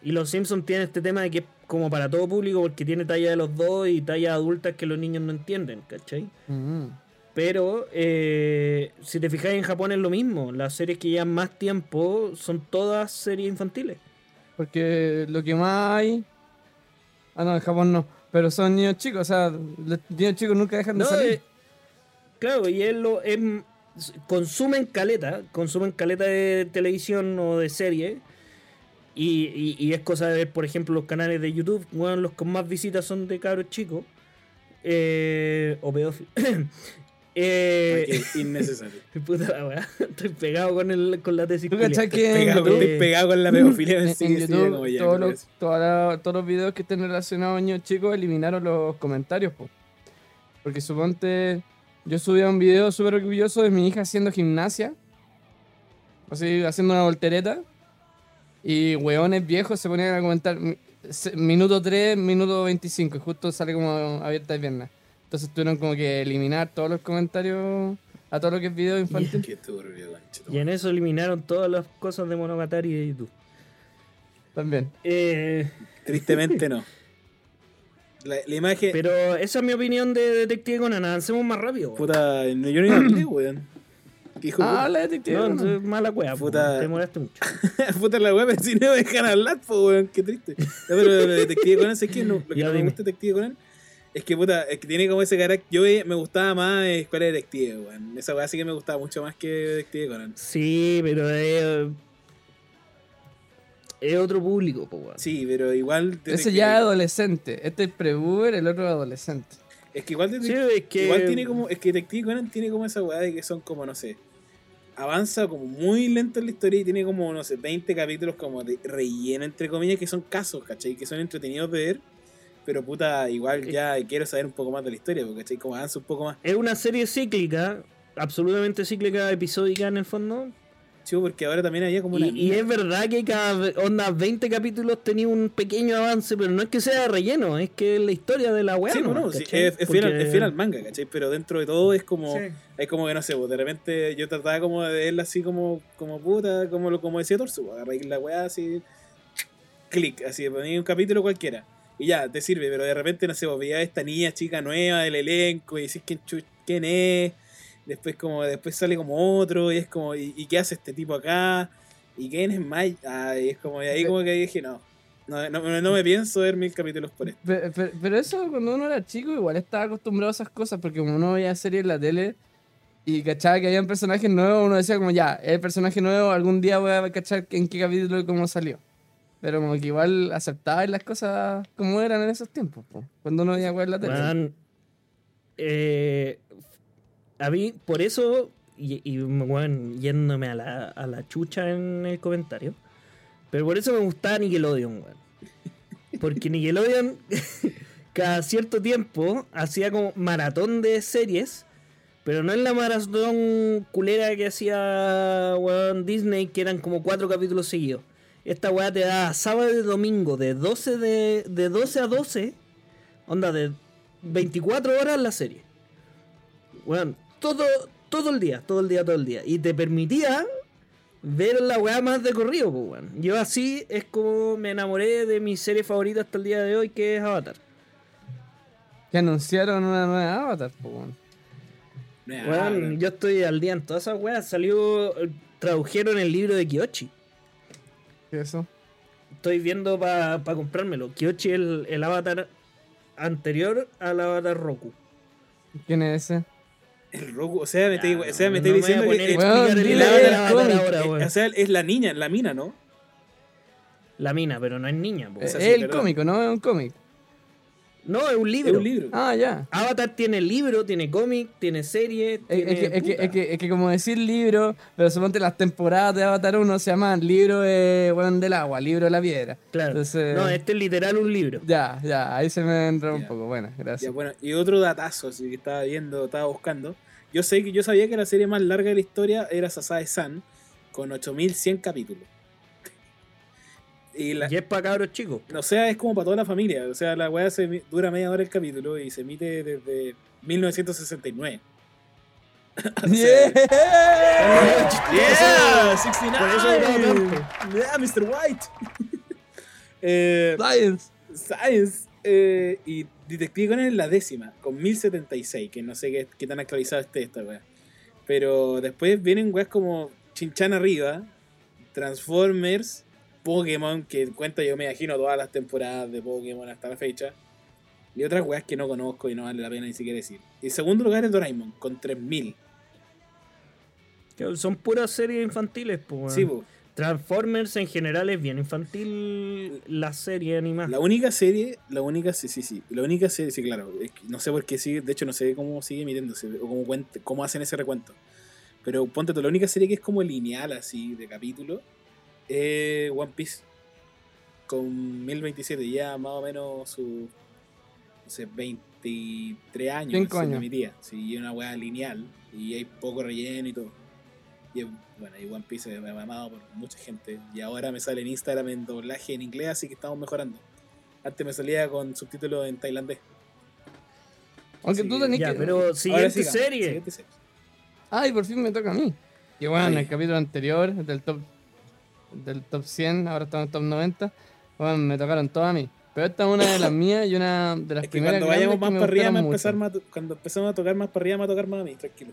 Y los Simpsons tienen este tema de que es como para todo público porque tiene talla de los dos y tallas adultas que los niños no entienden, ¿cachai? Mm. Pero eh, si te fijas en Japón es lo mismo. Las series que llevan más tiempo son todas series infantiles. Porque lo que más hay... Ah, no, en Japón no. Pero son niños chicos, o sea, los niños chicos nunca dejan de No, salir. eh, claro, y es lo, es- consumen caleta, consumen caleta de televisión o de serie. Y, y- y es cosa de ver, por ejemplo, los canales de YouTube, bueno, los con más visitas son de cabros chicos. Eh, o pedófilos. eh, innecesario. puta la weá, estoy pegado con, el, con la tesis. ¿Tú culia. cachai que en Pegado, YouTube- estoy pegado con la pedofilia. en, sí, en sí, YouTube, ya, todos, los, que sí. toda la- todos los videos que estén relacionados a niños chicos eliminaron los comentarios, po. Porque suponte, yo subía un video súper orgulloso de mi hija haciendo gimnasia, así, haciendo una voltereta, y hueones viejos se ponían a comentar, "Mi- se- minuto 3, minuto 25, y justo sale como abierta de piernas. Entonces tuvieron como que eliminar todos los comentarios a todo lo que es video infantil. Y en eso eliminaron todas las cosas de Monogatari y de YouTube. También. Eh, Tristemente no. La, la imagen. pero esa es mi opinión de Detective Conan. Avancemos más rápido. weón. Puta, no, yo no hablé, weón. ¿Qué hijo de Ah, puta? de detective. No, Conan. entonces, mala wea. Puta. Te demoraste mucho. Puta la weá, pero si no me dejan hablar, po, weón, qué triste. No, pero lo de Detective Conan, ¿sabes qué? No, lo que Ya no me gusta de Detective Conan es que, puta, es que tiene como ese carácter. Yo me gustaba más eh, Escuela de Detective, weón. Esa weá sí que me gustaba mucho más que Detective Conan. Sí, pero es. Es otro público, po, weón. Sí, pero igual. Ese ya es adolescente. Este es pre-boomer, el otro es adolescente. Es que igual, Sí, es que. igual tiene como. Es que Detective Conan tiene como esa weá de que son como, no sé. Avanza como muy lento en la historia y tiene como, no sé, 20 capítulos como de relleno, entre comillas, que son casos, ¿cachai? Que son entretenidos de ver. Pero puta, igual ya quiero saber un poco más de la historia, porque, ¿cachai? Como avanza un poco más. Es una serie cíclica, absolutamente cíclica, episódica en el fondo. Chivo, porque ahora también había como una. Y, es verdad que cada onda 20 capítulos tenía un pequeño avance, pero no es que sea de relleno, es que es la historia de la weá. Sí, nomás, bueno, sí, es, es fiel, al- es fiel al manga, ¿cachai? Pero dentro de todo es como. Sí. Es como que no sé, pues de repente yo trataba como de verla así como, como puta, como, lo- como decía Torso, pues, agarré la weá así. Clic, así, ponía un capítulo cualquiera. Y ya, te sirve, pero de repente, no sé, pues veía a esta niña chica nueva del elenco y decís quién, quién es. Después como después sale como otro y es como, ¿y, y qué hace este tipo acá? ¿Y quién es Mike? Ah, y es como, y ahí como que dije, no. No, no, no me pienso ver mil capítulos por esto. Pero, pero- pero eso cuando uno era chico igual estaba acostumbrado a esas cosas porque como uno veía series en la tele y cachaba que habían personajes nuevos, uno decía como ya, el personaje nuevo, algún día voy a cachar en qué capítulo y cómo salió. Pero como que igual aceptaba las cosas como eran en esos tiempos, po, cuando uno veía en la tele. Eh, a mí, por eso, y, y weón, yéndome a la, a la chucha en el comentario, pero por eso me gustaba Nickelodeon, weón. Porque Nickelodeon, cada cierto tiempo, hacía como maratón de series, pero no en la maratón culera que hacía weón, Disney, que eran como cuatro capítulos seguidos. Esta weá te da sábado y domingo de 12, de, de 12 a 12, onda de 24 horas la serie. Weón, todo, todo el día, todo el día, todo el día. Y te permitía ver la weá más de corrido, pues, weón. Yo así es como me enamoré de mi serie favorita hasta el día de hoy, que es Avatar. Que anunciaron una nueva Avatar, po, weón. Nah, Weón, no. yo estoy al día en todas esas weas. Salió, tradujeron el libro de Kyochi. ¿Qué es eso? Estoy viendo para comprármelo. Kyochi es el, el avatar anterior al avatar Roku. ¿Quién es ese? El Roku, o sea, me Ya, estoy, o sea, me no estoy diciendo que el el ahora, o sea, es la niña, la mina, ¿no? La mina, pero no es niña. po. Es sí, el perdón. cómico, ¿no? Es un cómic. No, es un Es libro. un libro. Ah, ya. Avatar tiene libro, tiene cómic, tiene serie. Es, Tiene es que, es, que, puta. es, que, es que como decir libro, pero suponte las temporadas de Avatar 1 se llaman libro de, del agua, libro de la piedra. Claro. Entonces, No, este es literal un libro. Ya, ya, ahí se me entró un Ya. poco. Bueno, Ya, gracias. bueno, y otro datazo así que estaba viendo, estaba buscando. Yo sé que yo sabía que la serie más larga de la historia era Sasae-san, con 8100 capítulos. Y la, Y es para cabros chicos. o sea, es como para toda la familia. O sea, la weá se dura media hora el capítulo y se emite desde 1969. Yeah. ¡Yeah! 69! Por eso. ¡Yeah, Mr. White! eh, Science. Science. eh, y Detective Conan es la décima, con 1076, que no sé qué, qué tan actualizado esté esta weá. Pero después vienen weas como Chinchan arriba, Transformers, Pokémon, que cuenta yo me imagino todas las temporadas de Pokémon hasta la fecha. Y otras weas que no conozco y no vale la pena ni siquiera decir. Y en segundo lugar es Doraemon, con 3000. Que Son puras series infantiles, weón. Sí, po. Transformers en general es bien infantil la serie animada. La única serie, la única, sí, sí, sí. La única serie, sí, claro. es que no sé por qué sigue, de hecho no sé cómo sigue emitiéndose o cómo, cuente- cómo hacen ese recuento. Pero ponte tú, la única serie que es como lineal así de capítulo es One Piece. Con 1027, ya más o menos su, no sé, 23 años. Cinco se años. emitía. Sí, y es una weá lineal y hay poco relleno y todo. Y es- bueno, y One Piece es amado por mucha gente. Y ahora me sale en Instagram en doblaje en inglés, así que estamos mejorando. Antes me salía con subtítulos en tailandés. Aunque Sí, tú tenés Ya, que. pero siguiente sigamos, serie. siguiente serie. Ay, por fin me toca a mí. Y bueno, en el capítulo anterior, del top del top 100, ahora estamos en el top 90, bueno, me tocaron todas a mí. Pero esta es una de las mías y una de las Es que primeras cuando vayamos más que me para arriba, me empezar más cuando empezamos a tocar más para arriba, me va a tocar más a mí, tranquilo.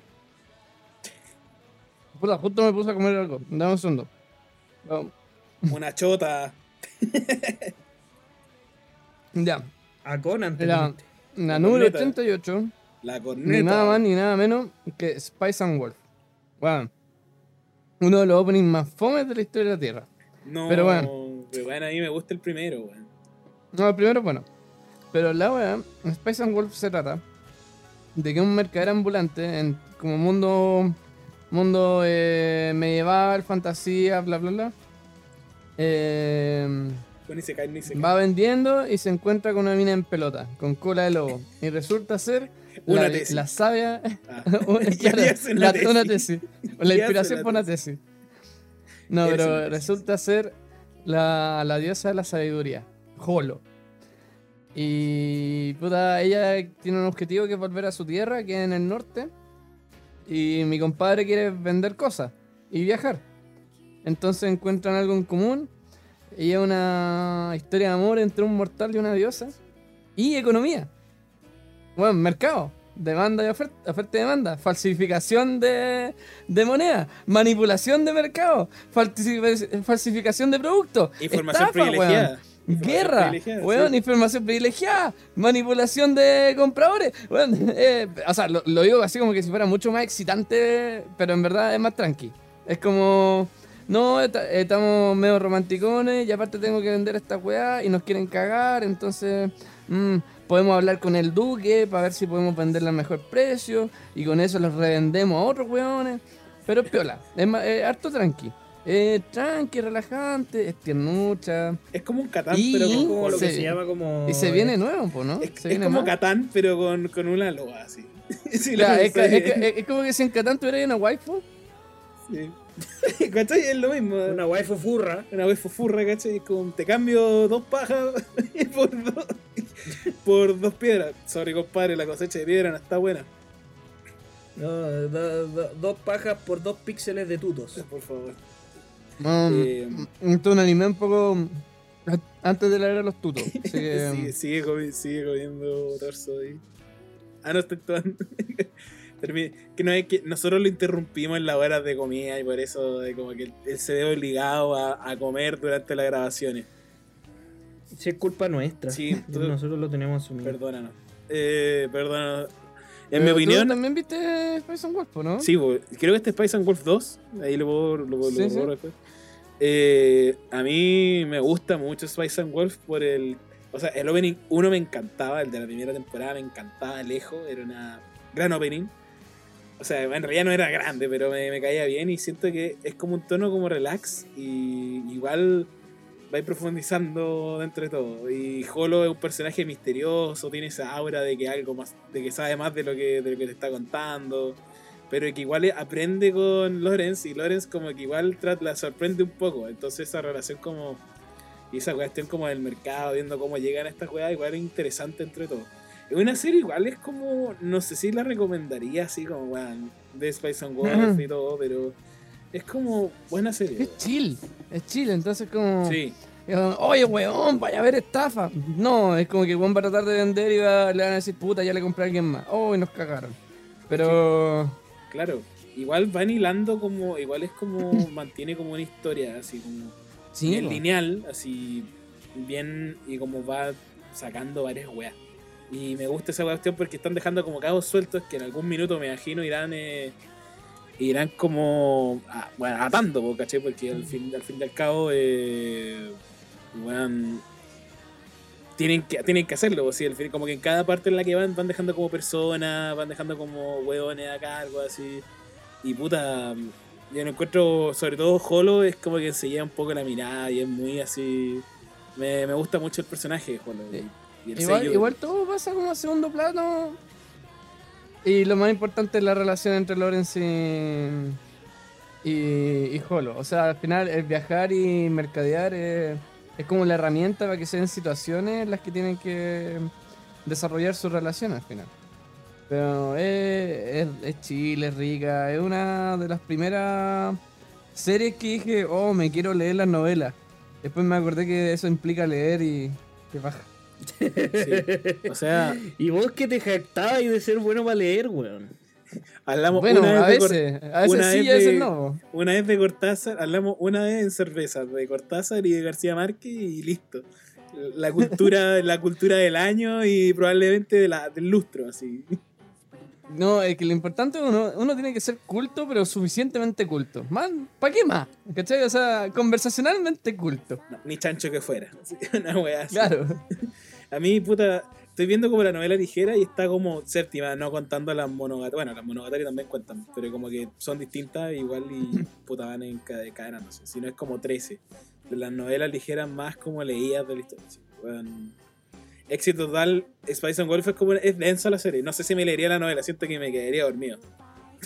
Puta, justo me puse a comer algo. Dame un segundo. Una chota. Ya, A Conan la, la La número corneta. 88, La ni corneta. nada más ni nada menos que Spice and Wolf. Bueno, uno de los openings más fomes de la historia de la Tierra. No, Pero bueno. pero bueno, a mí me gusta el primero, weón. No, el primero, bueno. Pero la wea, Spice and Wolf se trata de que un mercader ambulante en como mundo mundo eh, medieval, fantasía, bla bla bla. eh, Pues ni se cae, ni se cae. va vendiendo y se encuentra con una mina en pelota, con cola de lobo. Y resulta ser Una la, tesis. la sabia. Ah. una, claro, la- tesis. una tesis. O la inspiración para una tesis. No, pero resulta ser la, la diosa de la sabiduría, Holo. Y puta, ella tiene un objetivo que es volver a su tierra, que es en el norte. Y mi compadre quiere vender cosas y viajar. Entonces encuentran algo en común. Y es una historia de amor entre un mortal y una diosa. Y economía. Bueno, mercado. Demanda y oferta, oferta y demanda. Falsificación de, de moneda. Manipulación de mercado. falsifi- falsificación de productos. Información estafa, privilegiada. Guerra, weón, sí. información privilegiada, manipulación de compradores. Weón, eh, o sea, lo, lo digo así como que si fuera mucho más excitante, pero en verdad es más tranqui. Es como, no, estamos medio romanticones y aparte tengo que vender esta weá y nos quieren cagar, entonces mm, podemos hablar con el duque para ver si podemos venderla al mejor precio y con eso los revendemos a otros weones. Pero es piola, es, ma- es harto tranqui. Es tranqui, relajante, es tiernucha. Es como un Catán, Y- pero con Como lo Holo. que se llama como. Y se viene nuevo, po, ¿no? Es, se como. Catán, pero con, con una loba así. Sí, Claro, lo es, como que si en Catán tuviera una waifu. Sí. ¿Cachai? Es lo mismo. Una waifu furra. Una vez furra, ¿cachai? Es como, te cambio dos pajas por dos, por dos piedras. Sorry, compadre, la cosecha de piedra no está buena. No, do- do- dos pajas por dos píxeles de tutos. Por favor. Um, Eh, esto es un anime un poco antes de la era de los tutos. Así que, um, sigue, sigue, comi- sigue comiendo torso ahí. Ah, no, tomando. Termi- que no es que nosotros lo interrumpimos en la hora de comida y por eso eh, como que él, él se ve obligado a, a comer durante las grabaciones. Si es culpa nuestra. Sí, tú- Nosotros lo tenemos asumido. Perdónanos. Eh, perdónanos. En pero mi tú opinión, también viste Spice and Wolf, ¿no? Sí, creo que este es Spice and Wolf 2. Ahí lo puedo, lo, lo Sí, sí. Eh, a mí me gusta mucho Spice and Wolf por el. O sea, el opening 1 me encantaba, el de la primera temporada me encantaba lejos, era una gran opening. O sea, en realidad no era grande, pero me, caía bien y siento que es como un tono como relax y igual va ir profundizando dentro de todo. Y Holo es un personaje misterioso, tiene esa aura de que algo más, de que sabe más de lo que, de lo que te está contando. Pero que igual aprende con Lorenz y Lorenz como que igual la sorprende un poco. Entonces esa relación como. Y esa cuestión como del mercado, viendo cómo llegan a estas weas, igual es interesante entre todo. Es una serie igual es como. No sé si la recomendaría así como weón. De Spice and Wolf y todo, pero. Es como buena serie. Es chill, es chill, entonces como... Sí. Oye, weón, vaya a ver estafa. No, es como que weón va a tratar de vender y va- le van a decir, puta, ya le compré a alguien más. Oh, y nos cagaron. Pero... Claro, igual van hilando como, igual es como, mantiene como una historia, así como Sí, bien lineal, así bien, y como va sacando varias weas. Y me gusta esa cuestión porque están dejando como cabos sueltos que en algún minuto me imagino irán eh, irán como ah, bueno, atando, po, ¿cachai? Porque al fin, al fin y al cabo eh, weón, tienen que, tienen que hacerlo, al fin- como que en cada parte en la que van, van dejando como personas, van dejando como hueones a cargo, así. Y puta, yo lo encuentro, sobre todo Holo, es como que enseña un poco la mirada y es muy así. Me, me gusta mucho el personaje de Holo. y- y el Igual, igual todo pasa como a segundo plano. Y lo más importante es la relación entre Lawrence y, y, y Holo. O sea, al final el viajar y mercadear es, es como la herramienta para que sean situaciones en las que tienen que desarrollar su relación al final. Pero es, es, es chile, es rica, es una de las primeras series que dije, oh, me quiero leer las novelas. Después me acordé que eso implica leer y que baja. Sí. O sea, Y vos que te jactabas de ser bueno para leer, weón. Hablamos Bueno, una a vez de Cor- veces, a veces una sí vez a veces de- no. Una vez de Cortázar, hablamos una vez en cerveza, de Cortázar y de García Márquez y listo. La cultura, la cultura del año y probablemente de la, del lustro, así. No, es que lo importante es uno, uno tiene que ser culto, pero suficientemente culto. Man, ¿para qué más? ¿Cachai? O sea, conversacionalmente culto. No, ni chancho que fuera. Una wea así. Claro. A mí, puta, estoy viendo como la novela ligera y está como séptima, no contando las monogatarias. Bueno, las monogatarias también cuentan, pero como que son distintas igual y puta van en cade- cadena, no sé. Si no es como 13. De las novelas ligeras más como leídas de la historia. weón. Éxito total, Spice and Wolf es como es densa la serie. No sé si me leería la novela, siento que me quedaría dormido.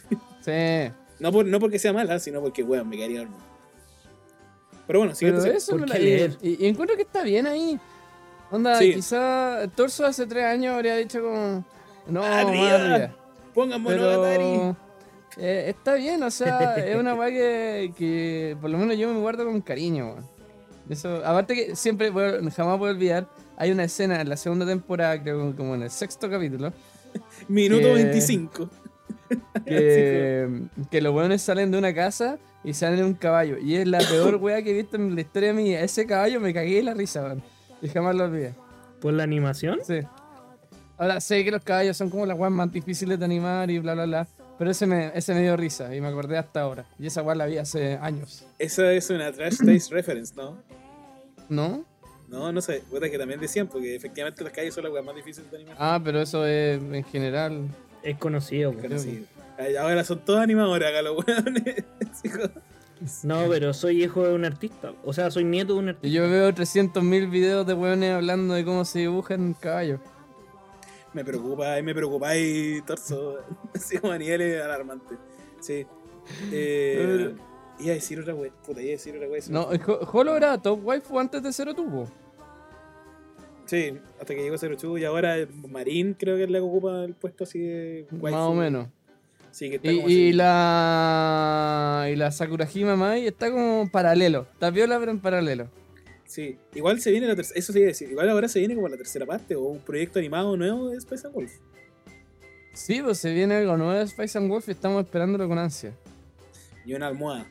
Sí. No, por, no porque sea mala, sino porque, weón, me quedaría dormido. Pero bueno, serie. eso ¿Por no qué la- leer? y- y encuentro que está bien ahí. Onda, Sí. quizá Torso hace tres años habría dicho como. No, Arriba. arriba. Pongan Monogatari. Eh, está bien, o sea, es una weá que, que por lo menos yo me guardo con cariño, weón. Eso, aparte que siempre, jamás voy a olvidar, hay una escena en la segunda temporada, creo que como en el sexto capítulo, Minuto que- 25. que, que los weones salen de una casa y salen en un caballo. Y es la peor weá que he visto en la historia mía. Ese caballo me cagué de la risa, weón. Y jamás lo olvidé. ¿Por la animación? Sí. Ahora sé que los caballos son como las weas más difíciles de animar y bla bla bla. Pero ese me, ese me dio risa y me acordé hasta ahora. Y esa weá la vi hace años. Esa es una Trash Taste Reference, ¿no? ¿No? No, no sé. Puta que también decían, porque efectivamente las calles son las weas más difíciles de animar. Ah, pero eso es en general. Es conocido, sí. Ay, Ahora son todos animadores acá los weones. No, pero soy hijo de un artista. O sea, soy nieto de un Y artista. yo veo 300.000 videos de weones hablando de cómo se dibujan caballos. Me preocupa, me preocupa y torso. Así como a niveles alarmantes. Sí. Eh, iba a decir otra wea. Puta, iba a decir otra wea. No, Holo era top waifu antes de Zero Tubo. Sí, hasta que llegó Zero Chu y ahora Marín creo que es la que ocupa el puesto así de Más waifu. o menos. Sí, que está Y, como y la. Y la Sakurajima Mai está como paralelo. Está viola, pero en paralelo. Sí, igual se viene la tercera, eso sí iba a decir, igual ahora se viene como la tercera parte o un proyecto animado nuevo de Space and Wolf. Sí, pues se viene algo nuevo de Spice and Wolf y estamos esperándolo con ansia. Y una almohada,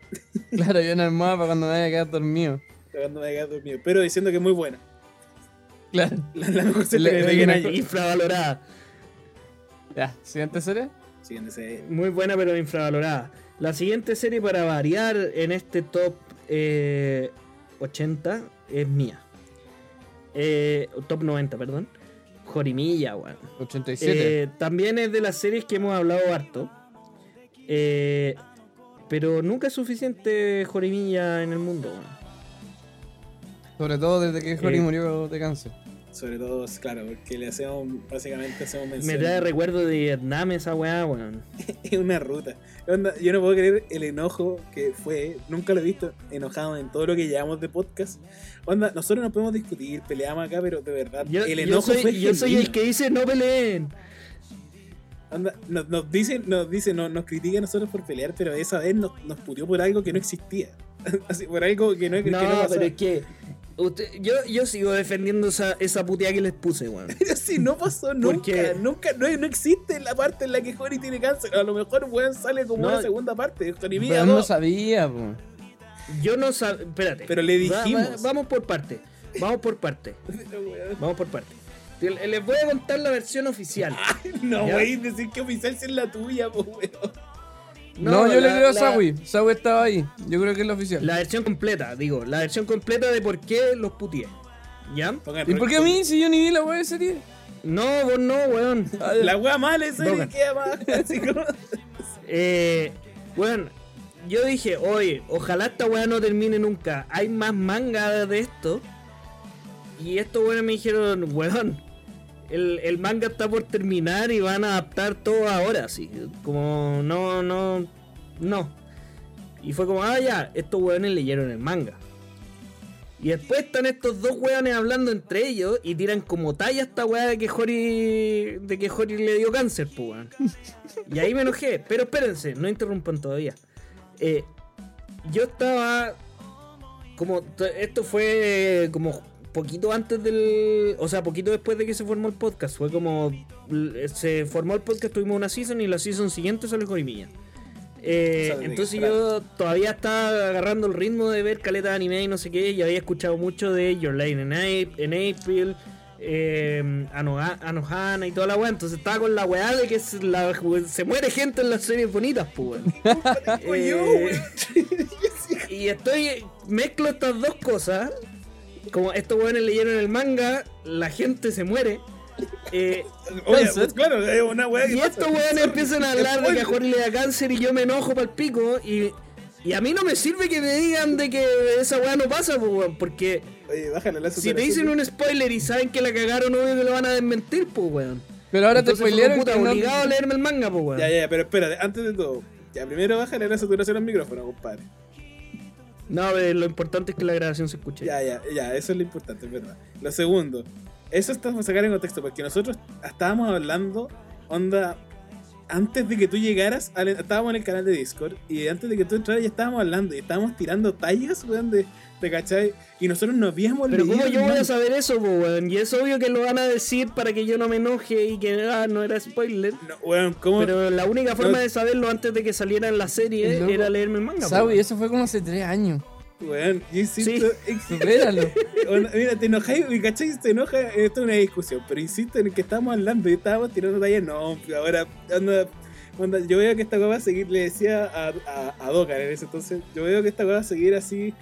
Claro, yo una almohada para cuando me vaya a quedar dormido. tratando de quedar dormido, pero diciendo que es muy buena. Claro. La, la mejor serie que le- años. Infravalorada. Ya, siguiente serie. Siguiente. Muy buena, pero infravalorada. La siguiente serie para variar en este top eh, 80 es mía. Eh, top 90, perdón. Jorimilla, weón. 87. Eh, también es de las series que hemos hablado harto. Eh, pero nunca es suficiente Jorimilla en el mundo. weón. Sobre todo desde que Jory eh, murió de cáncer. Sobre todo, claro, porque le hacemos, básicamente hacemos Me mención. trae recuerdo de Vietnam esa weá, weón. Es una ruta. Onda, yo no puedo creer el enojo que fue, nunca lo he visto enojado en todo lo que llevamos de podcast. Onda, nosotros no podemos discutir, peleamos acá, pero de verdad, Yo, el yo enojo soy, fue yo soy el que dice no peleen. Onda, nos, nos dicen, nos dice, nos, nos critica a nosotros por pelear, pero esa vez nos, nos por algo que no existía. Así, por algo que no, que No, no pasó. pero es que usted- yo, yo sigo defendiendo esa, esa puteada que les puse, weón. Pero si no pasó nunca, Porque- nunca, no, no existe la parte en la que Jory tiene cáncer. A lo mejor weón sale como No. una segunda parte. Pero él no dos. sabía, po. Yo no sabía. Espérate. Pero le Va- va- dijimos. vamos por parte. Vamos por parte. Weón, Vamos por parte. Te- Les voy a contar la versión oficial. No, wey, decir que oficial si es la tuya, weón. No, yo le creo a Sawi. Sawi estaba ahí. Yo creo que es la oficial. La versión completa, digo. La versión completa de por qué los puteé. ¿Ya? ¿Y por qué a mí si yo ni vi la wea de día? No, vos no, weón. La wea mala le Dogan. queda más. Así como. Eh, bueno, yo dije, oye, ojalá esta weá no termine nunca. Hay más manga de esto. Y estos weones me dijeron, weón, el, el manga está por terminar y van a adaptar todo ahora, sí. Como, no, no, no. Y fue como, ah, ya, estos weones leyeron el manga. Y después están estos dos weones hablando entre ellos y tiran como talla esta weá de que Jori, de que Jori le dio cáncer, pues. Y ahí me enojé. Pero espérense, no interrumpan todavía. Eh, yo estaba como esto fue como poquito antes del o sea poquito después de que se formó el podcast fue como se formó el podcast tuvimos una season y la season siguiente salió Jorimilla eh, entonces yo todavía estaba agarrando el ritmo de ver caleta de anime y no sé qué y había escuchado mucho de Your Line in, April eh, Anoha- Anohana y toda la weá entonces estaba con la weá de que se, la- se muere gente en las series bonitas pues Eh, y estoy. Mezclo estas dos cosas. Como estos weones leyeron el manga, la gente se muere. eh, Oye, pues, claro, es una weá que y pasa. estos weones empiezan a hablar de que a Jorge le da cáncer y yo me enojo para el pico. Y, y a mí no me sirve que me digan de que esa weá no pasa, pues, weón, porque Oye, bájale la si te dicen un spoiler y saben que la cagaron, obvio que lo van a desmentir, pues, weón. Pero ahora Entonces, te spoilearon puta, que no- obligado a leerme el manga, pues, weón. Ya, ya, ya, pero espérate, antes de todo. Ya, primero bájale la saturación al micrófono, compadre. No, lo importante es que la grabación se escuche. Ya, ya, ya, eso es lo importante, es verdad. Lo segundo, eso estamos a sacar en contexto, porque nosotros estábamos hablando, onda, antes de que tú llegaras, al- estábamos en el canal de Discord, y antes de que tú entraras ya estábamos hablando, y estábamos tirando tallas, weón, de, cachai, y nosotros nos habíamos Pero leído ¿cómo el yo voy a saber eso, po, weón? Y es obvio que lo van a decir para que yo no me enoje y que ah, no era spoiler. No, weón, ¿cómo? Pero la única forma No. de saberlo antes de que saliera en la serie Loco. era leerme el manga. Sabi, eso fue como hace tres años. Weón, yo insisto, ex- Supéralo. Mira, te enojáis, y ¿cachai? Te enoja, esto es una discusión, pero insisto en que estamos hablando y estábamos tirando tallas, no, ahora, onda, yo veo que esta cosa va a seguir, le decía a, a, a en ese entonces, yo veo que esta cosa va a seguir así,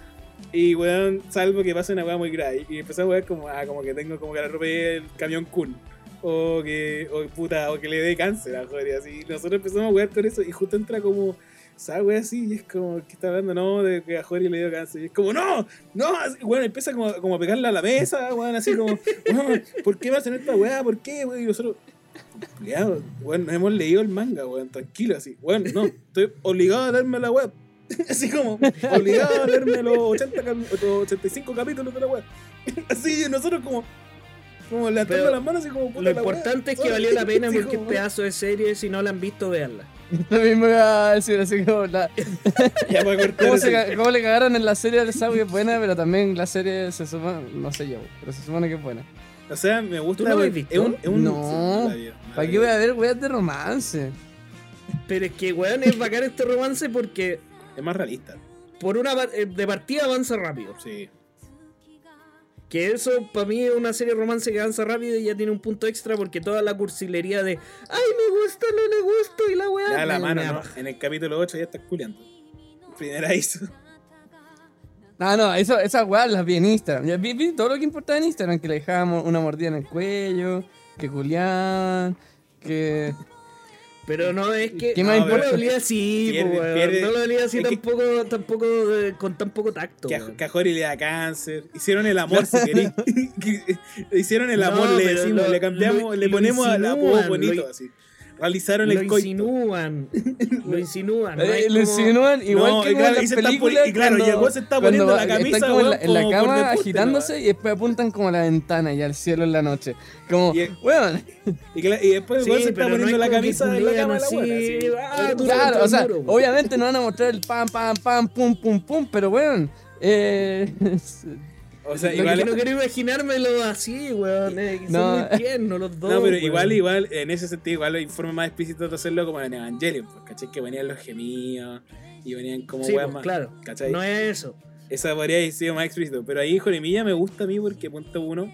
y weón, salvo que pase una weá muy grave, y empezó a wear como, ah, como que tengo como que le robé el camión Kun, o que, o puta, o que le dé cáncer a Joder, y así, nosotros empezamos a wear con eso, y justo entra como, esa wea así, y es como que está hablando, no, de que a Jory le dio cáncer. Y es como, no, no, bueno, empieza como, como a pegarle a la mesa, weón, así como, weón, ¿por qué me hacen esta weá? ¿Por qué, weón? Y nosotros, weón, hemos leído el manga, weón, tranquilo, así, weón, no, estoy obligado a leerme la web. Así como, obligado a leerme los, 80 cap- los 85 capítulos de la web. Así, y nosotros como, como levantando las manos, así como, puta Lo la importante es que valió la pena porque es como, pedazo de serie. Si no la han visto, véanla. Lo mismo iba a decir, así como la, Ya cómo, se cómo le cagaron en la serie de Sabi es buena, pero también la serie se supone, no sé yo, pero se supone que es buena. O sea, me gusta. ¿Tú no has visto? Es un, es un, No. ¿Para qué voy a ver weas de romance? Pero es que, weón, es bacán este romance porque Es más realista. por una eh, de partida avanza rápido. Sí. Que eso para mí es una serie de romance que avanza rápido y ya tiene un punto extra porque toda la cursilería de ay me gusta, no le gusto y la weá. Ya la mano, ¿no? En el capítulo 8 ya estás culiando. Primera hizo. No, no, eso, esas weas las vi en Instagram. Ya vi, vi todo lo que importaba en Instagram, que le dejábamos una mordida en el cuello, que culiaban, que... Pero no es que. ¿Qué más no, no importa? lo olía así, Pierde- po, weón. pierde- No lo olía así es que- tampoco, tampoco eh, con tan poco tacto. Que a, que a Jory le da cáncer. Hicieron el amor, si querís. Que- Hicieron el amor, No, le decimos, lo- le cambiamos, lo- le ponemos al apodo insinúan, bonito, lo- así. Realizaron Lo el coito. insinúan. lo insinúan. no Eh, lo insinúan igual No, que claro, en y las películas claro, cuando- weón se está poniendo la camisa, como en la, en la como por cama deporte, agitándose ¿no? y después apuntan como a la ventana y al cielo en la noche. Como, Y- weón, Y, después Sí, weón se está poniendo la camisa en la cama de la así, buena. así. ah, claro, o sea, duro, obviamente no van a mostrar el pam, pam, pam, pum, pum, pum, pero weón, eh, O sea, Lo que no quiero imaginármelo así, weón. eh, No. son muy tiernos los dos. No, pero weón. igual, igual, en ese sentido, igual hay forma más explícita de hacerlo como en Evangelion, pues, ¿cachai? Que venían los gemidos y venían como Sí, weas pues, más. claro. ¿cachai? No es eso. Esa podría haber sido más explícito. Pero ahí Joremilla me gusta a mí porque, punto uno,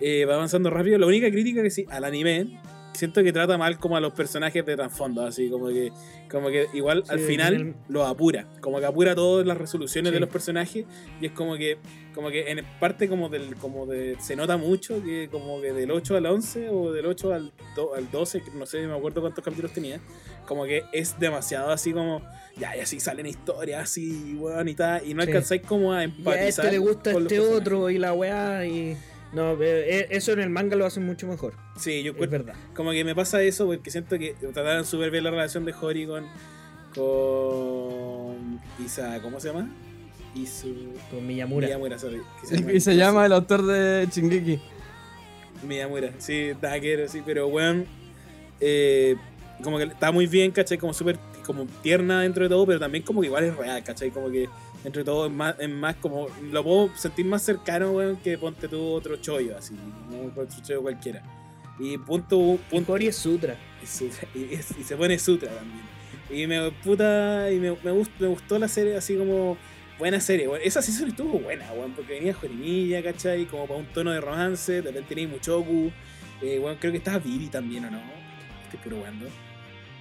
eh, va avanzando rápido. La única crítica que sí, al anime, siento que trata mal como a los personajes de trasfondo, así como que, como que igual al final el- lo apura, como que apura todas las resoluciones Sí. de los personajes y es como que, como que en parte como del, como de, se nota mucho que como que del 8 al 11 o del 8 al, do- al 12, que no sé, me acuerdo cuántos capítulos tenía, como que es demasiado así como, ya, y así salen historias así, weón, y tal, y no Sí. alcanzáis como a Y a empatizar. este le gusta los este otro y la weá y. No, eh, eso en el manga lo hacen mucho mejor. Sí, yo Es verdad. como que me pasa eso porque siento que trataron súper bien la relación de Hori con. con. Isa, ¿cómo se llama? Isu... Con Miyamura. Miyamura, sorry. que Y se llama el autor de Chingeki. Miyamura, sí, Daguero, sí, pero weón. eh, como que está muy bien, ¿cachai? Como súper como tierna dentro de todo, pero también como que igual es real, ¿cachai? Como que dentro de todo es más, es más como. Lo puedo sentir más cercano, weón, que ponte tú otro chollo, así, no otro chollo cualquiera. Y punto. Punto Cory es Sutra. y, sutra- y- y se pone sutra también. Y me puta. Y me, me, gust- me gustó la serie así como. Buena serie, weón. Esa season estuvo buena, weón, porque venía Jorimilla, ¿cachai? Como para un tono de romance, repente tenía Muchoku. Eh, weón, creo que estaba Vivi también, ¿o no? Estoy puro weando.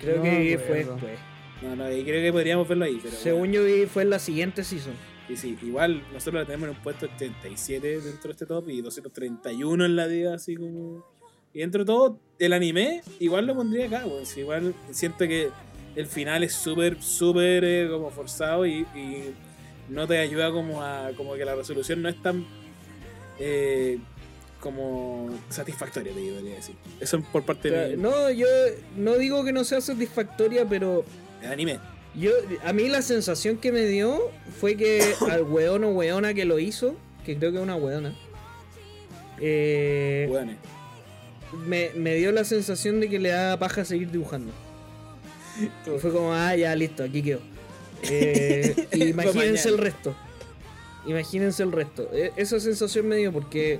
Creo No que fue después. No, no, y creo que podríamos verlo ahí, pero. Según yo vi, fue en la siguiente season. Y sí, igual nosotros la tenemos en un puesto 87 dentro de este top y 231 en la vida, así como. Y dentro de todo, el anime, igual lo pondría acá. Sí, igual siento que el final es súper, súper eh, como forzado y, y no te ayuda como a. como que la resolución no es tan. eh, como satisfactoria, te podría decir. Eso por parte O sea, de no, yo no digo que no sea satisfactoria, pero anime. yo a mí la sensación que me dio fue que al weón o weona que lo hizo, que creo que es una weona, eh, me, me dio la sensación de que le da paja seguir dibujando. Y fue como, ah, ya, listo, aquí quedó. Eh, imagínense el resto. Imagínense el resto. E- esa sensación me dio porque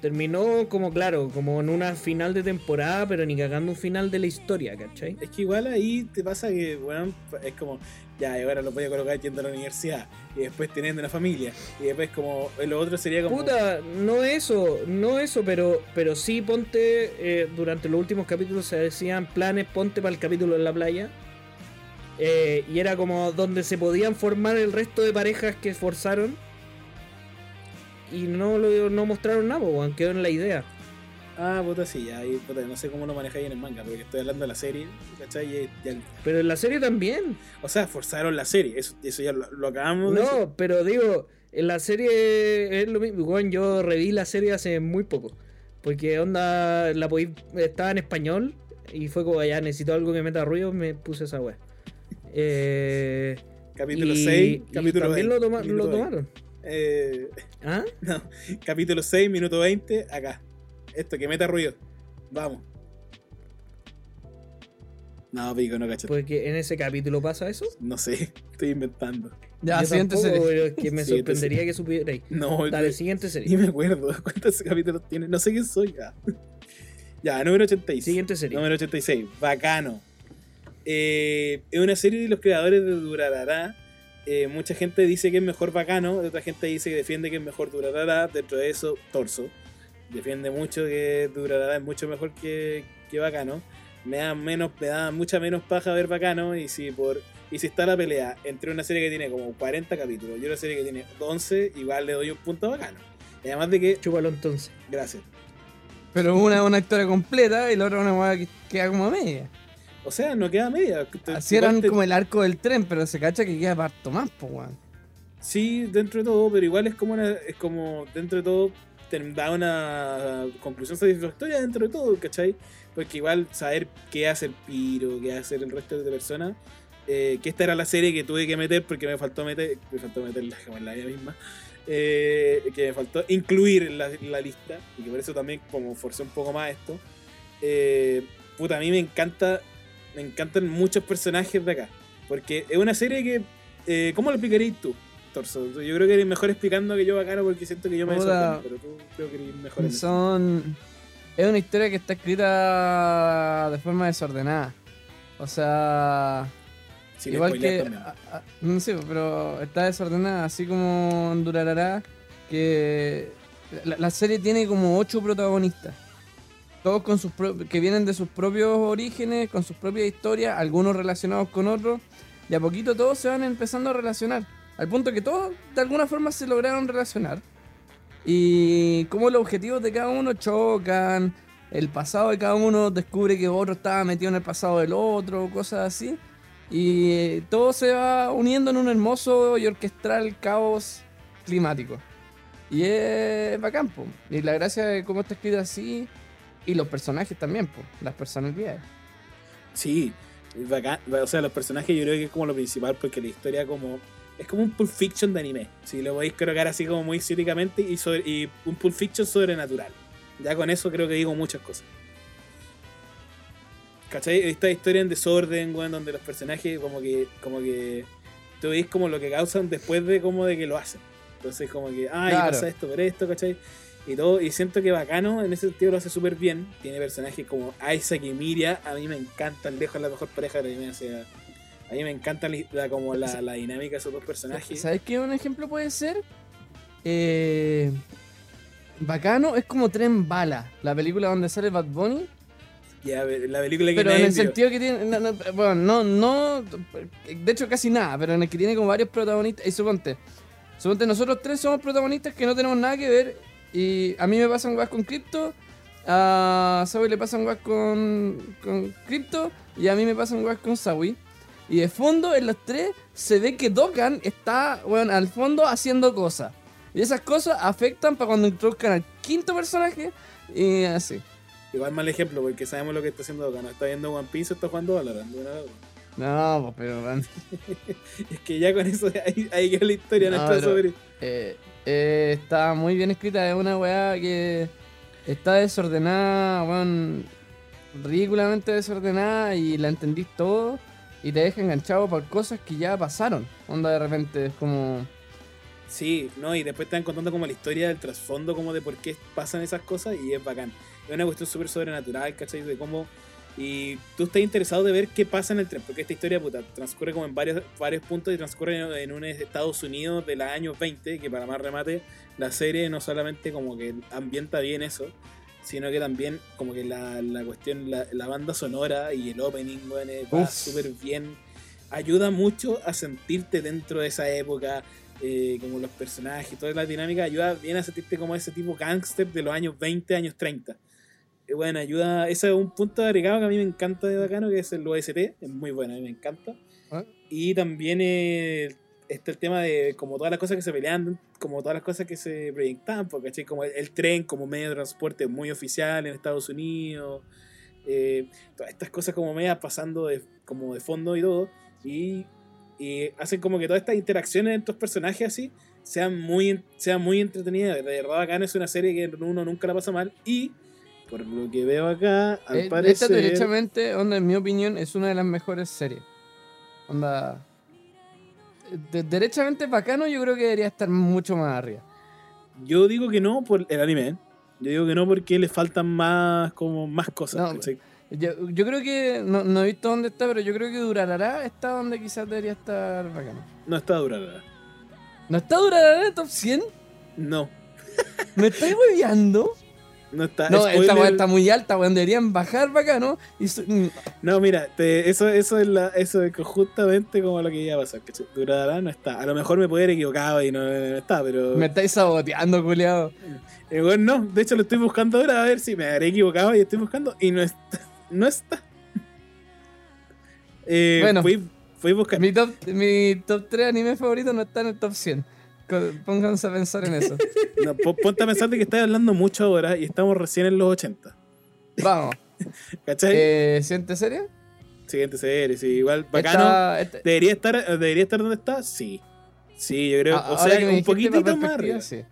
terminó como, claro, como en una final de temporada, pero ni cagando un final de la historia, ¿cachai? Es que igual ahí te pasa que, bueno, es como, ya, y ahora lo voy a colocar yendo a la universidad, y después teniendo una familia, y después como, lo otro sería como... Puta, no eso, no eso, pero, pero sí ponte, eh, durante los últimos capítulos se decían planes, ponte para el capítulo en la playa. Eh, y era como donde se podían formar el resto de parejas que forzaron. Y no lo no mostraron nada, pues, quedó en la idea. Ah, puta, sí, ya, y, puta, no sé cómo lo manejáis en el manga, porque estoy hablando de la serie, ¿cachai? Y- y el- Pero en la serie también. o sea, forzaron la serie, eso, eso ya lo, lo acabamos de decir. No, pero digo, en la serie es lo mismo. Bueno, yo reví la serie hace muy poco. Porque onda, la podí, estaba en español y fue como ya necesito algo que meta ruido, me puse esa wea. Eh, Capítulo y- 6, y capítulo también 20, lo, toma- lo 20. tomaron. Eh, ¿Ah? no, capítulo 6, minuto 20, acá. Esto, que meta ruido. Vamos. No, pico, no cacho. Porque en ese capítulo pasa eso. No sé, estoy inventando. Ya, Yo siguiente tampoco, serie. pero es que me Siguiente sorprendería que supierais. No, Dale, siguiente Ni serie. me acuerdo cuántos capítulos tiene. No sé quién soy ya. Ya, número 86. Siguiente serie. Número 86. Bacano. Eh, es una serie de los creadores de Durarara. Eh, mucha gente dice que es mejor Bacano. Otra gente dice que defiende que es mejor Durarara. Dentro de eso, Torso. Defiende mucho que Durarara es mucho mejor que, que Bacano. Me da, menos, me da mucha menos paja ver Bacano. Y si, por, y si está la pelea entre una serie que tiene como 40 capítulos y una serie que tiene 11, igual le doy un punto Bacano. Y además de que... Chúpalo entonces. Gracias. Pero una es una historia completa y la otra es una que queda como media. O sea, no queda media. Así eran te- como el arco del tren, pero se cacha que queda parto más, pues weón. Sí, dentro de todo, pero igual es como una, es como dentro de todo te da una conclusión satisfactoria dentro de todo, ¿cachai? Porque igual saber qué hace el Piro, qué hace el resto de personas, eh, que esta era la serie que tuve que meter porque me faltó meter, me faltó meterla como en la vida misma, eh, que me faltó incluir en la, la lista y que por eso también como forcé un poco más esto. Eh, puta, a mí me encanta, me encantan muchos personajes de acá, porque es una serie que, eh, ¿cómo lo explicarías tú? Torso. Yo creo que eres mejor explicando que yo bacano porque siento que yo me desordenó, pero tú creo que eres mejor en eso. Son. Es una historia que está escrita de forma desordenada. O sea. Si le igual que. a- a- no sé, pero está desordenada, así como Durarara. Que. La, la serie tiene como ocho protagonistas. Todos con sus que vienen de sus propios orígenes, con sus propias historias, algunos relacionados con otros. Y a poquito todos se van empezando a relacionar. Al punto que todos de alguna forma se lograron relacionar. Y como los objetivos de cada uno chocan, el pasado de cada uno descubre que otro estaba metido en el pasado del otro, cosas así. Y eh, todo se va uniendo en un hermoso y orquestral caos climático. Y es bacán, po. Y la gracia de cómo está escrito así, y los personajes también, po. las personalidades. Sí, bacán. O sea, los personajes yo creo que es como lo principal porque la historia como Es como un Pulp Fiction de anime. Si lo podéis colocar así como muy cínicamente y, sobre- y un Pulp Fiction sobrenatural. Ya con eso creo que digo muchas cosas. ¿Cachai? Esta historia en desorden, weón, donde los personajes como que, como que tú veis como lo que causan después de como de que lo hacen. Entonces como que, ay, Claro. pasa esto por esto, ¿cachai? Y todo, y siento que bacano en ese sentido lo hace súper bien. Tiene personajes como Isaac y Miria, a mí me encantan, lejos la mejor pareja de la anime, o sea, a mí me encanta la, la- como la, la dinámica de esos dos personajes. ¿Sabes qué un ejemplo puede ser? Eh, bacano es como Tren Bala, la película donde sale Bad Bunny. Ya, la película que Pero en el sentido que tiene. no, no, bueno, no, no. De hecho, casi nada, pero en el que tiene como varios protagonistas. Y suponte. Suponte, nosotros tres somos protagonistas que no tenemos nada que ver. Y a mí me pasan guas con Crypto. A Sawi le pasan guas con, con Crypto. Y a mí me pasan guas con Sawi. Y de fondo, en los tres, se ve que Dokkan está, bueno, al fondo haciendo cosas. Y esas cosas afectan para cuando introduzcan al quinto personaje. Y así. Igual mal ejemplo, porque sabemos lo que está haciendo. No está viendo One Piece está jugando Valorant. vez. No, pues, pero. Es que ya con eso ahí, ahí quedó la historia No, pero- sobre. Eh, eh, está muy bien escrita, es una weá que está desordenada, weón, ridículamente desordenada y la entendís todo y te deja enganchado por cosas que ya pasaron. Onda de repente es como... Sí, no, y después te van contando como la historia del trasfondo, como de por qué pasan esas cosas, y es bacán. Es una cuestión súper sobrenatural, ¿cachai? De cómo. Y tú estás interesado de ver qué pasa en el tren, porque esta historia, puta, transcurre como en varios, varios puntos y transcurre en, en un Estados Unidos de los años 20, que para más remate, la serie no solamente como que ambienta bien eso, sino que también como que la, la cuestión, la, la banda sonora y el opening, weón, eh, va súper bien. Ayuda mucho a sentirte dentro de esa época, eh, como los personajes, toda la dinámica, ayuda bien a sentirte como ese tipo gangster de los años 20, años 30. Eh, bueno, ayuda, ese es un punto agregado que a mí me encanta de bacano, que es el OST, es muy bueno, a mí me encanta. Ah. Y también eh, está el tema de como todas las cosas que se pelean, como todas las cosas que se proyectaban, porque ¿cachai? como el, el tren como medio de transporte muy oficial en Estados Unidos, eh, todas estas cosas como medias pasando de, como de fondo y todo, y, y hacen como que todas estas interacciones entre los personajes así sean muy, sean muy entretenidas. De verdad, bacán es una serie que uno nunca la pasa mal y por lo que veo acá, al Eh, esta parecer... derechamente, onda, en mi opinión, es una de las mejores series. Onda... de- derechamente bacano yo creo que debería estar mucho más arriba. Yo digo que no por el anime. ¿eh? Yo digo que no porque le faltan más como más cosas. Yo, yo creo que, no, no he visto dónde está, pero yo creo que Durarara está donde quizás debería estar bacano. No está dura. la verdad. ¿No está Durarara en el top 100? No, ¿Me estáis hueveando? No está. No, spoiler. esta weá está muy alta, weón. Deberían bajar bacano. Y su- mm, No, mira, te- eso, eso es la, eso es justamente como lo que iba a pasar. ¿cachai? Durará no está. A lo mejor me puedo haber equivocado y no, no está, pero. me estáis saboteando, culiado. Eh, bueno, no, de hecho lo estoy buscando ahora a ver si me habré equivocado y estoy buscando y no está. No está. Eh, Bueno. fui, fui a buscar. Mi top, mi top 3 anime favorito no está en el top 100. Pónganse a pensar en eso. No, po- ponte a pensar de que estás hablando mucho ahora y estamos recién en los 80. Vamos. ¿Cachai? Eh, ¿Siente serio? Siguiente serie, sí, igual bacano. Esta- esta- ¿Debería estar, ¿Debería estar donde está? Sí. Sí, yo creo. a- o sea, un poquitito más arriba. sí.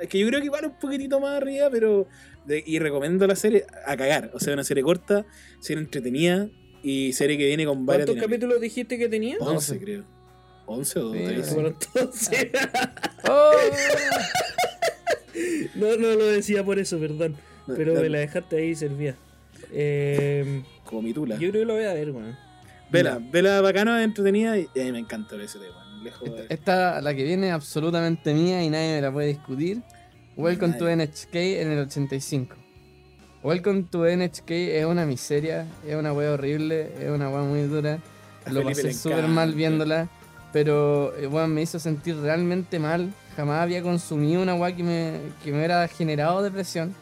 Es que yo creo que igual un poquitito más arriba, pero. de- y recomiendo la serie a cagar. O sea, una serie corta, serie entretenida y serie que viene con varias. ¿Cuántos dinámicas. capítulos dijiste que tenía? 11, creo. 11 o Sí. 13. Bueno, entonces. Oh, no, no lo decía por eso, perdón. Pero No, me la dejaste ahí y servía. Eh, Como mi tula. yo creo que lo voy a ver, weón. Vela, vela bacana, entretenida y, y a mí me encanta el SD, weón. Lejos de. esta, la que viene es absolutamente mía y nadie me la puede discutir. Welcome to Nadie. NHK en el 85. Welcome to NHK es una miseria, es una wea horrible, es una wea muy dura. A Lo Felipe pasé súper mal viéndola, pero eh, weón, me hizo sentir realmente mal. Jamás había consumido una wea que me, que me hubiera generado depresión.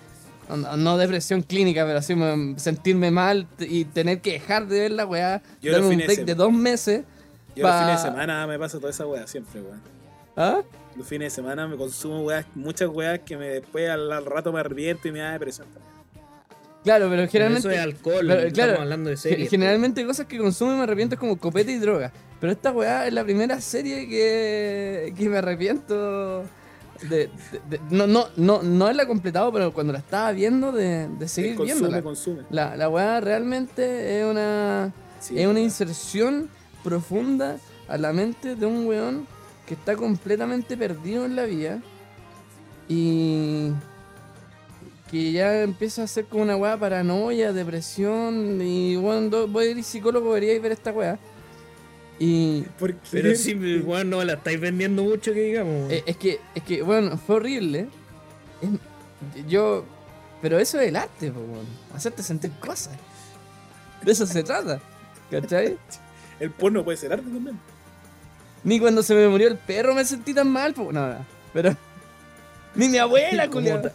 No, no depresión clínica, pero así me- sentirme mal y tener que dejar de ver la weá, Yo darme un break de dos meses. Yo los fines de semana me paso toda esa weá, siempre, weón. ¿Ah? Los fines de semana me consumo weas, muchas weas que me después al, al rato me arrepiento y me da depresión también. Claro, pero generalmente. Eso es alcohol, pero, estamos hablando de series. generalmente cosas que consumo y me arrepiento es como copete y droga. Pero esta weá es la primera serie que, que me arrepiento de, de- de- no, no, no, no la he completado, pero cuando la estaba viendo de, de seguir consume, viéndola. consume. La, la weá realmente es una, Sí, es una inserción profunda a la mente de un weón que está completamente perdido en la vida y que ya empieza a ser como una weá paranoia, depresión y bueno, voy a ir psicólogo, deberíais ver esta weá. Y ¿Por qué? Pero sí, bueno, no la estáis vendiendo mucho que digamos. eh, es que, es que, bueno, fue horrible. Es- yo, pero eso es el arte, po, weón. hacerte sentir cosas. De eso se trata, ¿cachai? El porno puede ser arte también. Ni cuando se me murió el perro me sentí tan mal, po. No, no. Pero. Ni mi abuela, ta-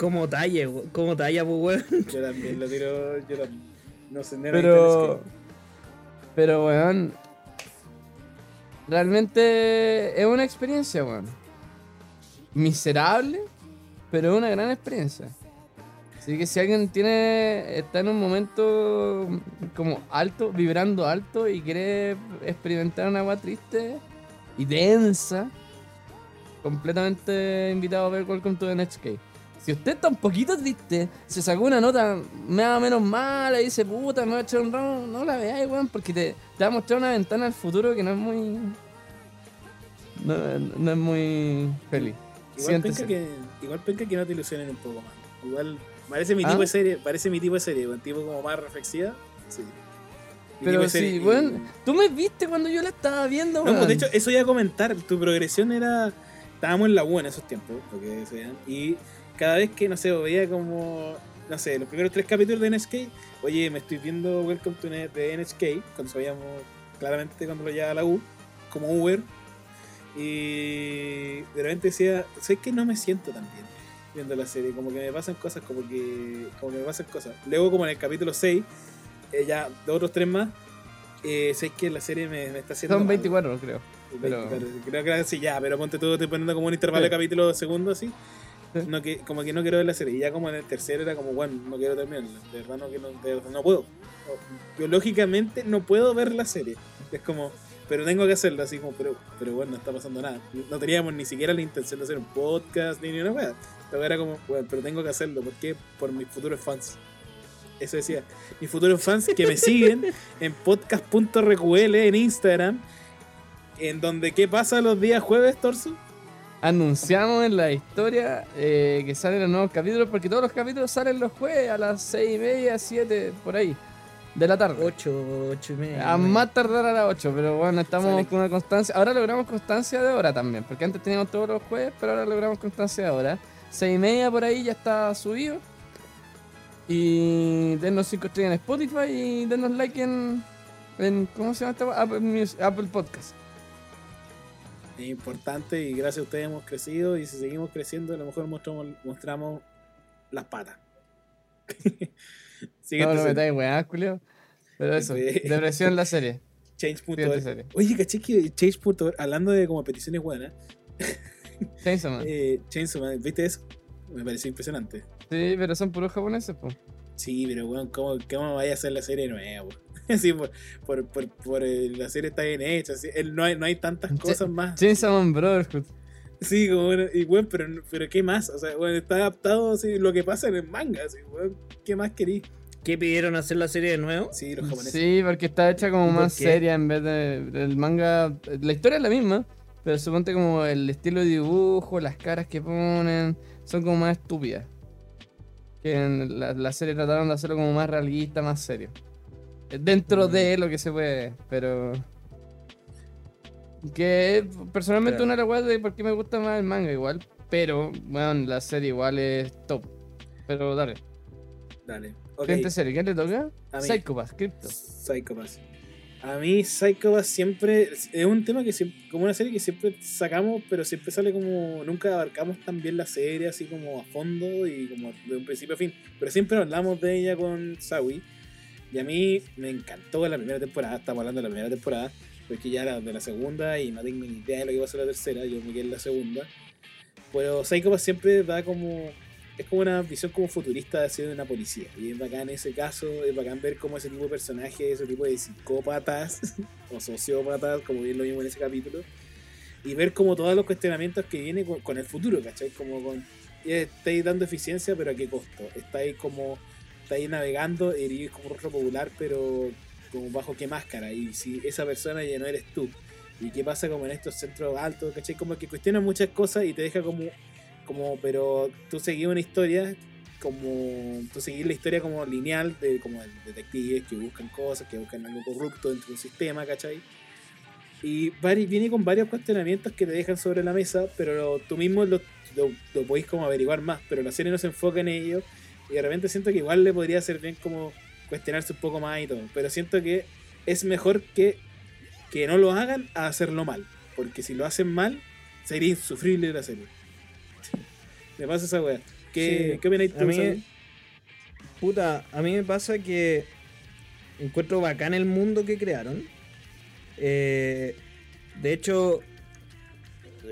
como talla, como talla, pues, weón. Yo también lo tiro. Yo también. No sé, nada Pero. Pero, weón. Realmente es una experiencia, weón. Miserable, pero es una gran experiencia. Así que si alguien tiene. está en un momento como alto, vibrando alto y quiere experimentar una agua triste y densa, completamente invitado a ver Welcome to the Next Cave. Si usted está un poquito triste, se sacó una nota me da menos mala y dice, puta, me a echar un ramo, no la veáis, weón, porque te, te va a mostrar una ventana al futuro que no es muy. No, no es muy feliz. Igual penca, que, igual penca que no te ilusionen un poco más. Igual parece mi ¿Ah? tipo de serie, parece mi tipo de serie, un tipo como más reflexiva. Sí. Pero de sí, serie, y- tú me viste cuando yo la estaba viendo, No, weón. pues de hecho, eso iba a comentar. Tu progresión era. Estábamos en la U en esos tiempos, porque se vean, Y cada vez que, no sé, veía como. No sé, los primeros tres capítulos de NSK. Oye, me estoy viendo Welcome to N- de NSK. Cuando sabíamos claramente cuando lo llevaba a la U. Como Uber. Y de repente decía, sé que no me siento tan bien viendo la serie. Como que me pasan cosas, como que. Como que me pasan cosas. Luego, como en el capítulo 6, eh, ya de otros tres más. Eh, sé que la serie me, me está haciendo. Son mal. 24, creo. Pero- Pero... Creo que así, ya, pero ponte todo, te poniendo como un intervalo de Sí. capítulos de segundos así. No, que, como que no quiero ver la serie. Y ya como en el tercero era como, bueno, no quiero terminarla. De verdad no, que no, de verdad no puedo. Biológicamente no puedo ver la serie. Es como, pero tengo que hacerlo así como, pero, pero bueno, no está pasando nada. No teníamos ni siquiera la intención de hacer un podcast ni ni una wea. La era como, bueno, pero tengo que hacerlo. ¿Por qué? Por mis futuros fans. Eso decía. Mis futuros fans que me siguen en podcast.rql en Instagram. En donde, ¿qué pasa los días jueves, Torso? Anunciamos en la historia eh, que salen los nuevos capítulos, porque todos los capítulos salen los jueves a las 6 y media, 7, por ahí, de la tarde. 8, 8 y media. A más tardar a las 8, pero bueno, estamos Sale. con una constancia. Ahora logramos constancia de hora también, porque antes teníamos todos los jueves, pero ahora logramos constancia de hora. 6 y media por ahí ya está subido. Y denos 5 estrellas en Spotify y denos like en. en ¿Cómo se llama esta? Apple, Apple Podcast. Es importante y gracias a ustedes hemos crecido. Y si seguimos creciendo, a lo mejor mostramos, mostramos las patas. No lo metáis, weá, Julio. Pero eso, depresión la serie. Change.org. Oye, caché que Change.org, hablando de como peticiones buenas, Chainsaw Man. eh, Chainsaw Man, ¿viste eso? Me pareció impresionante. Sí, pero son puros japoneses, pues. Sí, pero weón, ¿cómo, ¿cómo vaya a hacer la serie nueva? weón? Así, por, por, por, por, eh, la serie está bien hecha, así, el- no, hay, no hay tantas cosas más. Man Brotherhood. Sí, como bueno, y bueno, pero, pero ¿qué más? O sea, bueno, está adaptado así lo que pasa en el manga, así, ¿qué más querís? ¿Qué pidieron hacer la serie de nuevo? Sí, los japoneses. Sí, porque está hecha como ¿Y por más qué? seria en vez de el manga. La historia es la misma, pero suponte como el estilo de dibujo, las caras que ponen, son como más estúpidas. Que en la, la serie trataron de hacerlo como más realista, más serio. Dentro de lo que se puede, pero. Que personalmente una de las weas de por qué me gusta más el manga igual. Pero, bueno, la serie igual es top. Pero dale. Dale. Ok, Siguiente serie, ¿quién le toca? Psychopath, Crypto. Psychopath. A mí Psychopath siempre es un tema que siempre, como una serie que siempre sacamos, pero siempre sale como nunca abarcamos tan bien la serie así como a fondo y como de un principio a fin, pero siempre hablamos de ella con Sawi y a mí me encantó la primera temporada, estamos hablando de la primera temporada, porque ya era de la segunda y no tengo ni idea de lo que va a ser la tercera, yo me quedé en la segunda. Pero Psychopath siempre da como es como una visión como futurista de ser una policía. Y es bacán ese caso, es bacán ver cómo ese tipo de personajes, ese tipo de psicópatas o sociópatas, como bien lo vimos en ese capítulo, y ver como todos los cuestionamientos que vienen con, el futuro, ¿cachai? Como con, ya estáis dando eficiencia, pero a qué costo? Estáis como, estáis navegando, eres como rostro popular, pero como bajo qué máscara, y si esa persona ya no eres tú. ¿Y qué pasa como en estos centros altos, ¿cachai? Como que cuestiona muchas cosas y te deja como como pero tú seguís una historia como tú seguís la historia como lineal de como de detectives que buscan cosas que buscan algo corrupto dentro de un sistema ¿cachai? y viene con varios cuestionamientos que te dejan sobre la mesa pero tú mismo lo, lo, lo podéis como averiguar más pero la serie no se enfoca en ello y de repente siento que igual le podría ser bien como cuestionarse un poco más y todo pero siento que es mejor que que no lo hagan a hacerlo mal porque si lo hacen mal sería insufrible la serie me pasa esa weá. ¿Qué, Sí, ¿qué opináis tú, a mí-? Puta, a mí me pasa que encuentro bacán el mundo que crearon. Eh, de hecho,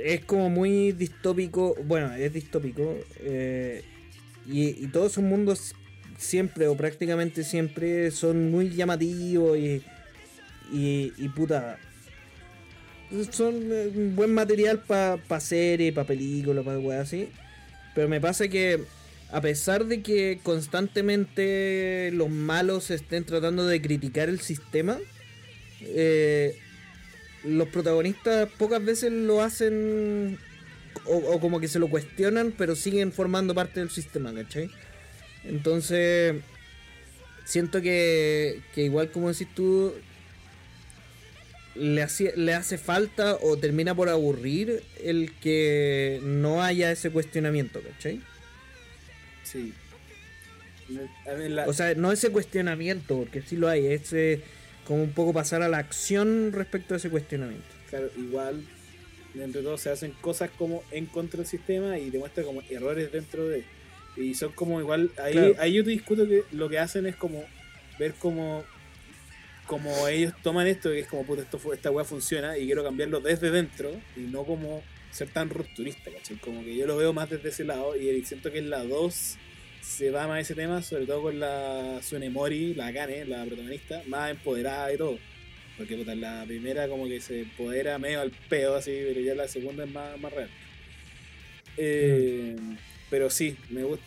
es como muy distópico. Bueno, es distópico. eh, y, y todos esos mundos siempre o prácticamente siempre son muy llamativos y, y, y puta. Son eh, buen material para pa series, para películas, para weas así. Pero me pasa que a pesar de que constantemente los malos estén tratando de criticar el sistema, eh, los protagonistas pocas veces lo hacen o, o como que se lo cuestionan, pero siguen formando parte del sistema, ¿cachai? Entonces, siento que, que igual como decís tú, le, hacía- le hace falta o termina por aburrir el que no haya ese cuestionamiento, ¿cachai? Sí. La- O sea, no ese cuestionamiento, porque sí lo hay, es eh, como un poco pasar a la acción respecto a ese cuestionamiento. claro, igual, entre todos se hacen cosas como en contra del sistema y demuestran como errores dentro de. Y son como igual. Ahí, Claro. ahí yo te discuto que lo que hacen es como ver cómo. Como ellos toman esto, que es como, puta, esto, esta weá funciona y quiero cambiarlo desde dentro y no como ser tan rupturista, ¿cachai? Como que yo lo veo más desde ese lado y siento que en la 2 se va más a ese tema, sobre todo con la Sunemori, la Kane, la protagonista, más empoderada y todo. Porque puta, la primera como que se empodera medio al pedo así, pero ya la segunda es más, más real. Eh, Pero sí, me gusta.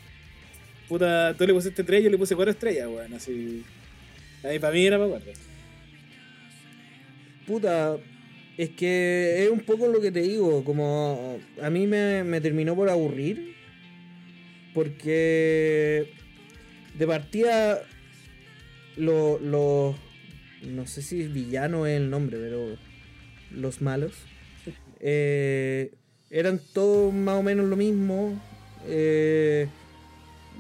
Puta, tú le pusiste 3, yo le puse 4 estrellas, weón, así. Ahí para mí era para 4. Puta, es que es un poco lo que te digo, como a mí me, me terminó por aburrir, porque de partida los... Lo, no sé si villano es el nombre, pero los malos eh, eran todos más o menos lo mismo. eh,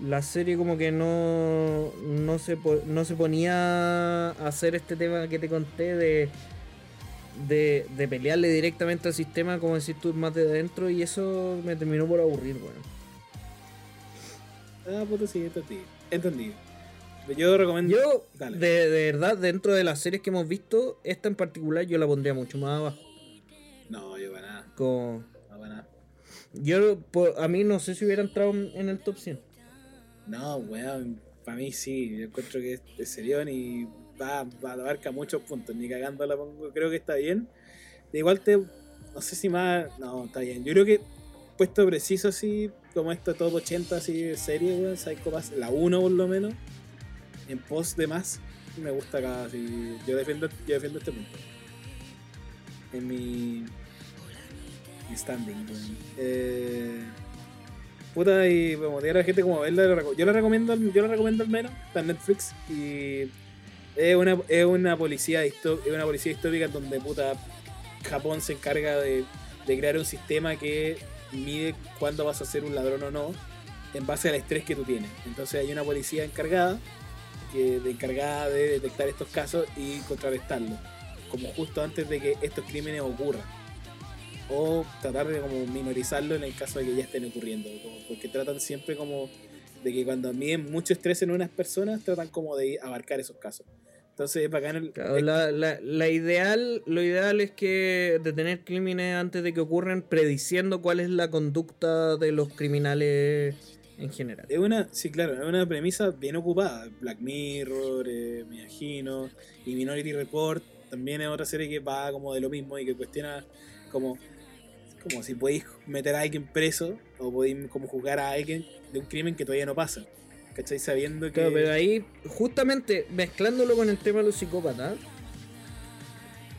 la serie como que no, no, se, no se ponía a hacer este tema que te conté de, de, de pelearle directamente al sistema, como decís tú, más de adentro, y eso me terminó por aburrir, bueno. Ah, puta, sí, entendí. Entendí. Yo recomiendo. Yo, Dale. de, de verdad, dentro de las series que hemos visto, esta en particular yo la pondría mucho más abajo. No, yo para nada. Como, No, para nada. yo, por- a mí no sé si hubiera entrado en el top 100. No, weón, para mí sí. Yo encuentro que es, es serión y va, va, abarca muchos puntos. Ni cagando la pongo. Creo que está bien. De igual te. No sé si más. No, está bien. Yo creo que puesto preciso así, como esto top 80 así de serie, weón, Psycho Pass, la 1 por lo menos, en post de más, me gusta acá. Así, yo, defiendo, yo defiendo este punto. En mi. Mi standing. Eh. Puta, y como diga la gente como reco- yo la recomiendo, yo la recomiendo al menos, está en Netflix y es una, es una policía distó- es una policía distópica donde puta Japón se encarga de, de crear un sistema que mide cuándo vas a ser un ladrón o no en base al estrés que tú tienes. Entonces hay una policía encargada que de encargada de detectar estos casos y contrarrestarlos, como justo antes de que estos crímenes ocurran o tratar de como minorizarlo en el caso de que ya estén ocurriendo, como- porque tratan siempre como de que cuando miden mucho estrés en unas personas, tratan como de abarcar esos casos. Entonces es bacán el... Claro, la, la- la ideal, lo ideal es que detener crímenes antes de que ocurran, prediciendo cuál es la conducta de los criminales en general. Es una, sí, claro, es una premisa bien ocupada. Black Mirror, eh, me imagino, y Minority Report también es otra serie que va como de lo mismo y que cuestiona como, como si podéis meter a alguien preso o podéis como juzgar a alguien de un crimen que todavía no pasa. ¿Cachai? Sabiendo que... Claro, pero ahí, justamente mezclándolo con el tema de los psicópatas,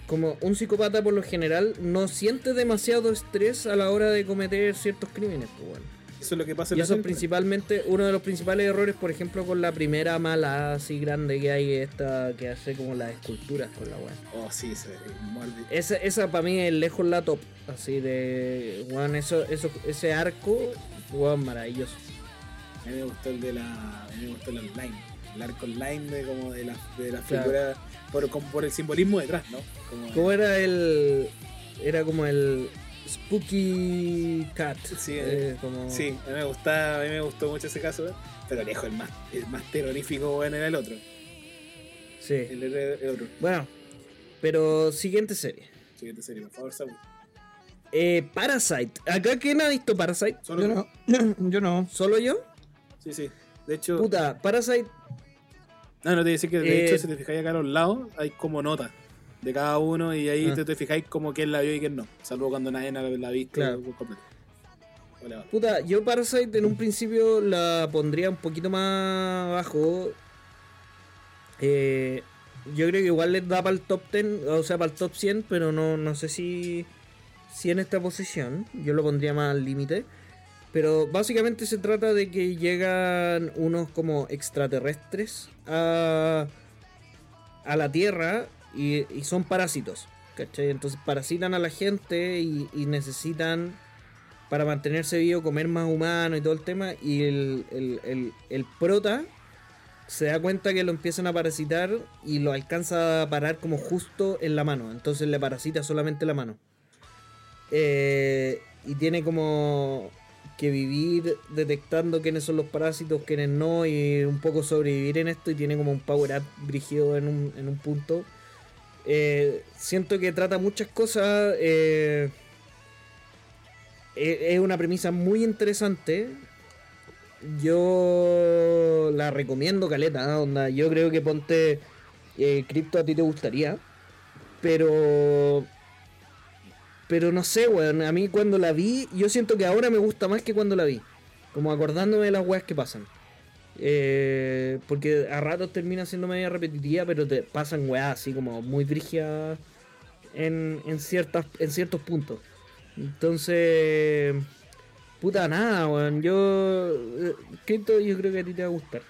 como un psicópata por lo general no siente demasiado estrés a la hora de cometer ciertos crímenes, pues bueno. Eso es lo que pasa en Y eso es principalmente uno de los principales errores, por ejemplo, con la primera mala así grande que hay, esta que hace como las esculturas con la weá. Oh, sí, se. Esa, esa para mí es lejos la top, así de, weón, eso, eso, ese arco, weón, maravilloso. A mí me gustó el de la. A mí me gustó el online. El arco online de como de la, de la Claro. figura. Por, como por el simbolismo detrás, ¿no? Como, ¿Cómo era el, era como el Spooky Cat? Sí, eh, como... Sí, a mí me gustaba, a mí me gustó mucho ese caso, pero lejos el más, el más terrorífico bueno era el otro. sí. El, el- el otro. Bueno, pero siguiente serie. Siguiente serie, por favor, Saúl. Eh, Parasite. ¿Acá quién ha visto Parasite? Solo Yo no. Yo no. ¿Solo yo? Sí, sí. De hecho, Puta, Parasite. no, no te voy a decir que de Eh, hecho, si te fijáis acá a los lados, hay como notas de cada uno y ahí Ah. te, te fijáis como quién la vio y quién no. Salvo cuando nadie la, la ha visto Claro. Puta, yo Parasite en un principio la pondría un poquito más abajo. Eh, yo creo que igual les da para el top 10, o sea, para el top 100, pero no, no sé si, si en esta posición. Yo lo pondría más al límite. Pero básicamente se trata de que llegan unos como extraterrestres a, a la Tierra y, son parásitos. ¿Cachai? Entonces parasitan a la gente y, y necesitan para mantenerse vivo, comer más humano y todo el tema. Y el, el, el, el prota se da cuenta que lo empiezan a parasitar y lo alcanza a parar como justo en la mano. Entonces le parasita solamente la mano. Eh, y tiene como que vivir detectando quiénes son los parásitos, quiénes no, y un poco sobrevivir en esto. Y tiene como un power up brígido en un, en un punto. Eh, siento que trata muchas cosas. eh, eh, es una premisa muy interesante. Yo la recomiendo, Caleta. Onda, yo creo que ponte eh, Crypto a ti te gustaría. Pero. Pero no sé, weón. A mí cuando la vi, yo siento que ahora me gusta más que cuando la vi. Como acordándome de las weas que pasan. Eh, porque a ratos termina siendo media repetitiva, pero te pasan weas así como muy brígidas en, en, ciertas, en ciertos puntos. Entonces, puta nada, weón. Yo, eh, Crypto, yo creo que a ti te va a gustar.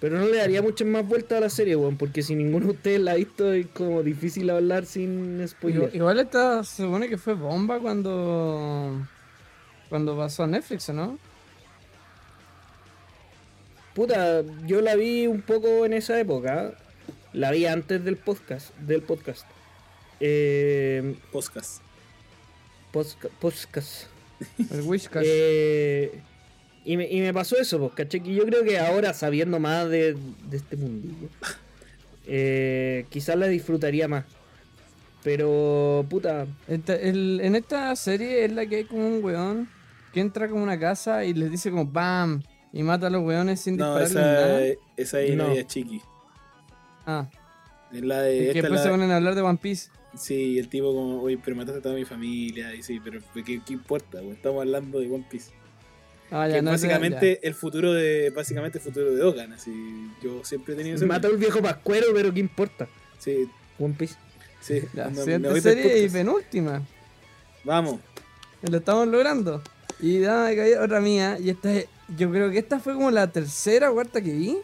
Pero no le daría muchas más vueltas a la serie, weón, porque si ninguno de ustedes la ha visto es como difícil hablar sin spoiler. Igual, esta se supone que fue bomba cuando. Cuando pasó a Netflix, ¿o ¿no? Puta, yo la vi un poco en esa época. La vi antes del podcast. Del podcast. Eh, Podcast. posca- podcast. El Wishcash. Eh, y, me, y me pasó eso, pues. Que yo creo que ahora, sabiendo más de, de este mundillo, eh, quizás la disfrutaría más. Pero, puta, Esta- el- en esta serie es la que hay como un weón que entra como una casa y les dice como ¡BAM! Y mata a los weones sin No, dispararles esa, nada. esa ahí No. es chiqui. Ah, Es la de. y que esta es después la- se ponen a hablar de One Piece. Sí, el tipo como, oye, pero mataste a toda mi familia. Y sí, pero ¿qué, qué importa? Estamos hablando de One Piece. Ah, que ya, es no, básicamente el futuro de. Básicamente el futuro de Ogan. Así. Yo siempre he tenido ese. mató al viejo pascuero, pero ¿qué importa? Sí, One Piece. sí. Me siguiente serie y penúltima. Vamos. Lo estamos logrando. Y dame que hay otra mía. Y esta es. Yo creo que esta fue como la tercera cuarta que vi.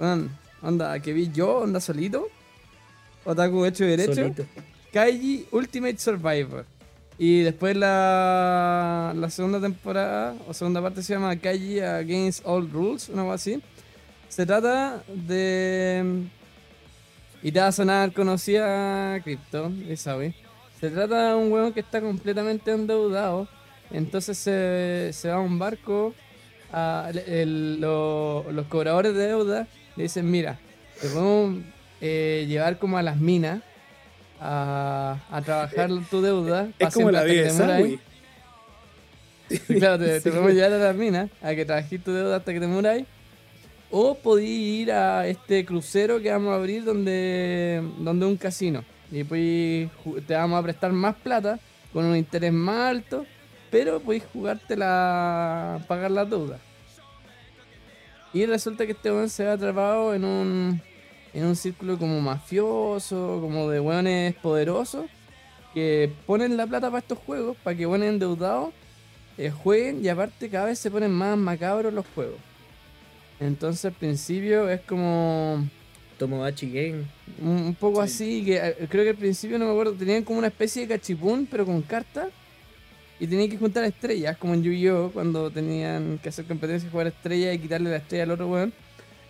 Weón, onda, que vi yo, onda solito. Otaku hecho y derecho. Solito. Kaiji Ultimate Survivor. Y después la, la segunda temporada o segunda parte se llama Kaiji Against All Rules, una cosa así. Se trata de. Y te va a sonar conocida Crypto, Isawi. Se trata de un weón que está completamente endeudado. Entonces se, se va a un barco. A- el- lo- los cobradores de deuda le dicen: Mira, te podemos eh, llevar como a las minas a, a trabajar tu deuda. Es como la vida de te ahí". Sawi. Sí, claro, te, te podemos llevar a las minas, a que trabajes tu deuda hasta que te muráis. O podí ir a este crucero que vamos a abrir donde, donde un casino. Y pues te vamos a prestar más plata con un interés más alto, pero podéis jugártela pagar las deudas. Y resulta que este weón se ve atrapado en un, en un círculo como mafioso, como de weones poderosos, que ponen la plata para estos juegos, para que weones endeudados eh, jueguen y aparte cada vez se ponen más macabros los juegos. Entonces al principio es como Tomodachi Game. un, un poco así, que eh, creo que al principio no me acuerdo, tenían como una especie de cachipún pero con cartas y tenían que juntar estrellas, como en Yu-Gi-Oh! cuando tenían que hacer competencia jugar estrellas y quitarle la estrella al otro weón.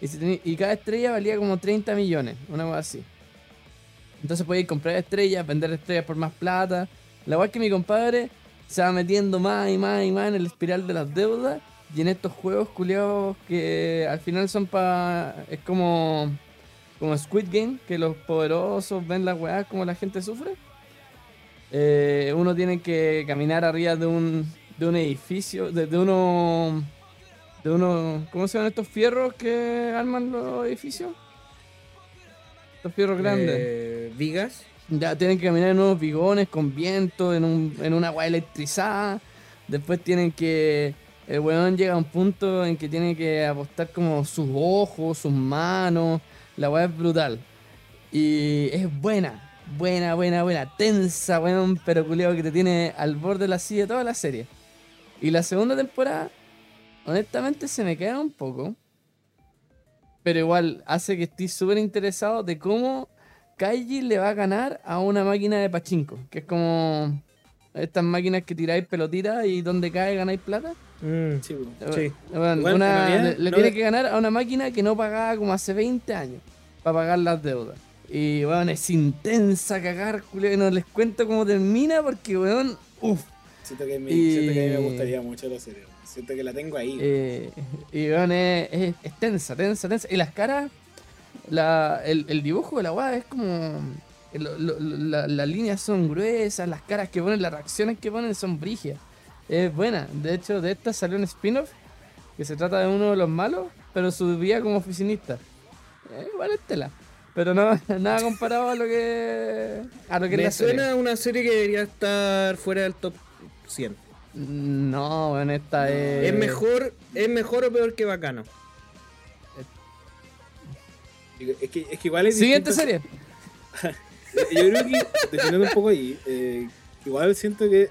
Y, tenía- cada estrella valía como 30 millones, una cosa así. Entonces podíais comprar estrellas, vender estrellas por más plata. La verdad que mi compadre se va metiendo más y más y más en el espiral de las deudas y en estos juegos culiados que al final son para. Es como. Como Squid Game, que los poderosos ven las weas como la gente sufre. Eh, uno tiene que caminar arriba de un, de un edificio, de, de uno. De uno. ¿Cómo se llaman estos fierros que arman los edificios? Estos fierros grandes. Eh, Vigas. Ya tienen que caminar en unos bigones con viento, en, un, en una agua electrizada. Después tienen que. El weón llega a un punto en que tiene que apostar como sus ojos, sus manos. La weá es brutal. Y es buena. Buena, buena, buena. Tensa, weón, pero culiado que te tiene al borde de la silla toda la serie. Y la segunda temporada, honestamente, se me queda un poco. Pero igual hace que esté súper interesado de cómo Kaiji le va a ganar a una máquina de pachinko, que es como estas máquinas que tiráis pelotitas y donde cae ganáis plata. Mm, Sí. Bueno, una- realidad, le, le no tiene que ganar a una máquina que no pagaba como hace 20 años para pagar las deudas. Y bueno, es intensa cagar, Julio, que no les cuento cómo termina porque, weón, uff. Siento que, me, Y- siento que a mí me gustaría mucho la serie. Siento que la tengo ahí. Eh, y weón, es, es- es tensa, tensa, tensa. Y las caras, la, el, el dibujo de la weá es como. lo- lo- la- las líneas son gruesas, las caras que ponen, las reacciones que ponen son brigias. Es buena. De hecho, de esta salió un spin-off que se trata de uno de los malos, pero su vida como oficinista. Eh, igual es tela. Pero no, nada comparado a lo que. a lo que Me la suena a una serie que debería estar fuera del top 100. No, bueno, esta es. Es mejor, es mejor o peor que Bacano. Es que, es que igual es Siguiente distinto- serie. Yo creo que, definiendo un poco ahí, eh, igual siento que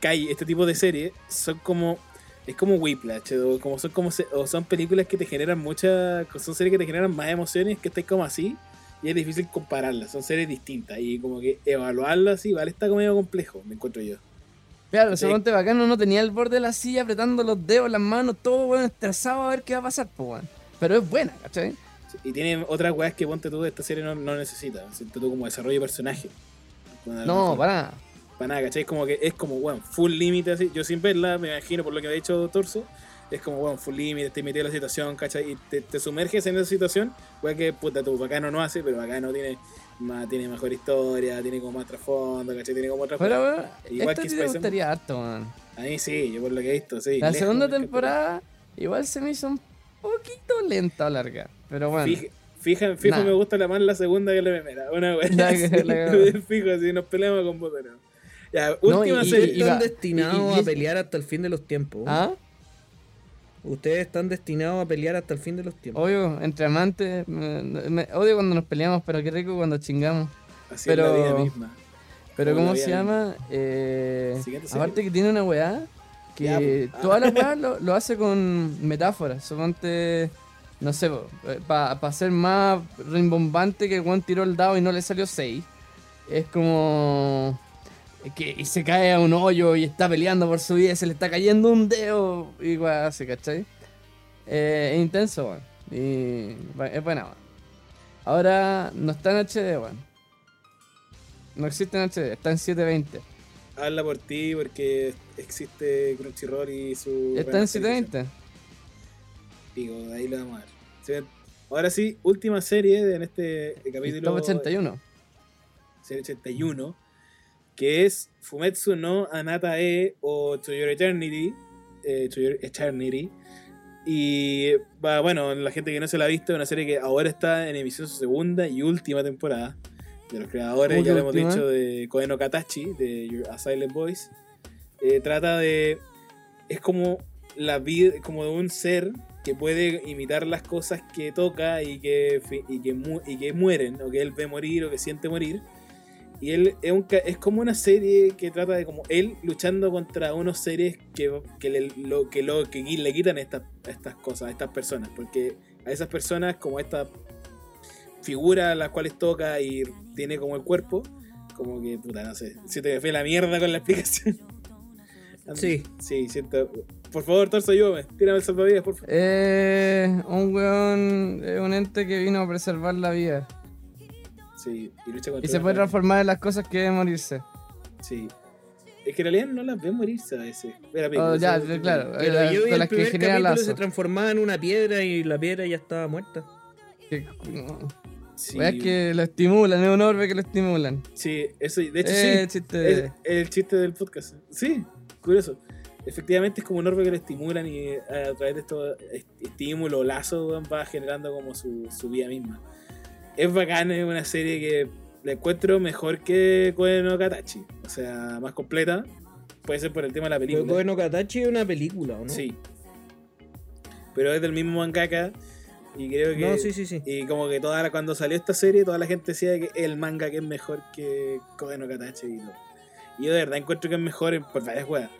Kai, este tipo de series, son como. Es como Whiplash, o, como son, como se- o son películas que te generan muchas. Son series que te generan más emociones, que estés como así, y es difícil compararlas. Son series distintas, y como que evaluarlas así, igual está como medio complejo, me encuentro yo. Claro, ese ponte bacano no tenía el borde de la silla apretando los dedos, las manos, todo weón, estresado a ver qué va a pasar, pues. Pero es buena, ¿cachai? Y tiene otras weas que ponte tú de esta serie no, no necesita. Siento tú como desarrollo de personaje. Bueno, No, para nada. Para nada, ¿cachai? Como que es como, bueno, full límite así. Yo sin verla, me imagino por lo que ha dicho Torso, es como, bueno, full límite, te metido en la situación, ¿cachai? Y te, te sumerges en esa situación, wea que puta tú, Bacano no hace, pero Bacano tiene, más, tiene mejor historia, tiene como más trasfondo, ¿cachai? Tiene como otra Pero weón, Igual esta que te gustaría harto, weón. A mí sí, yo por lo que he visto, sí. La segunda temporada igual se me hizo un poquito lenta o larga. Pero bueno. Fija, fija, fijo Nah. me gusta la más la segunda que la primera. Una wea. La- así, la- fijo, así nos peleamos con botones. Ya, No, última y- serie. y- Están destinados a pelear hasta el fin de los tiempos. ¿Ah? Ustedes están destinados a pelear hasta el fin de los tiempos. Obvio, entre amantes. me- me- odio cuando nos peleamos, pero qué rico cuando chingamos. Así es la pero- vida misma. Pero ¿cómo se llama? Eh, aparte que tiene una weá que Ya. Ah. todas las weas lo, lo hace con metáforas. Suponte, no sé, para ser más rimbombante que weón tiró el dado y no le salió 6. Es como que y se cae a un hoyo y está peleando por su vida y se le está cayendo un dedo y weá así, ¿cachai? Eh, es intenso, weón. Y es buena, weón. Ahora no está en HD, weón. No existe en HD, está en 720. Habla por ti porque existe Crunchyroll y su. Está en remasterización. 720. Digo, ahí lo vamos a ver. Ahora sí, última serie en este capítulo. Top 81. Serie 81. Que es Fumetsu no Anata e o To Your Eternity, eh, To Your Eternity. Y bueno, la gente que no se la ha visto, es una serie que ahora está en emisión su segunda y última temporada. De los creadores, ¿Cómo ya lo hemos dicho, de Koe no Katachi, de Your- A Silent Voice. Eh, trata de. Es como la vida, como de un ser que puede imitar las cosas que toca y que, y que, mu- y que mueren, o que él ve morir, o que siente morir. Y él es, un es como una serie que trata de como él luchando contra unos seres que, que, le, lo, que, lo, que le quitan estas, estas cosas, a estas personas. Porque a esas personas, como esta figura a las cuales toca y tiene como el cuerpo, como que, puta, no sé, siento que a la mierda con la explicación. Sí. Sí, siento. Por favor, Torso, ayúdame. Tírame el salvavidas, por favor. Eh, un weón, eh, un ente que vino a preservar la vida. Sí, y lucha contra Y se puede transformar en las cosas que deben morirse. Sí. Es que en realidad no las ve morirse a veces. Era Oh, ya, claro. Pero eh, yo vi con el las que primer capítulo lazo. se transformaba en una piedra y la piedra ya estaba muerta. Que- no. Sí, Weas que lo estimulan, es un orbe que lo estimulan. sí, eso, de hecho Eh, sí. chiste. Es el chiste del podcast. Sí, curioso. Efectivamente es como un orbe que lo estimulan y eh, a través de estos est- estímulos, lazos, va generando como su, su vida misma. Es bacán, es una serie que la encuentro mejor que Koe no Katachi. O sea, más completa. Puede ser por el tema de la película. Koe no Katachi es una película, ¿o no? Sí. Pero es del mismo mangaka. Y creo que. No, sí, sí, sí. Y como que toda la- cuando salió esta serie, toda la gente decía que el manga que es mejor que Koe no Katachi y todo. Y yo de verdad encuentro que es mejor por varias weas.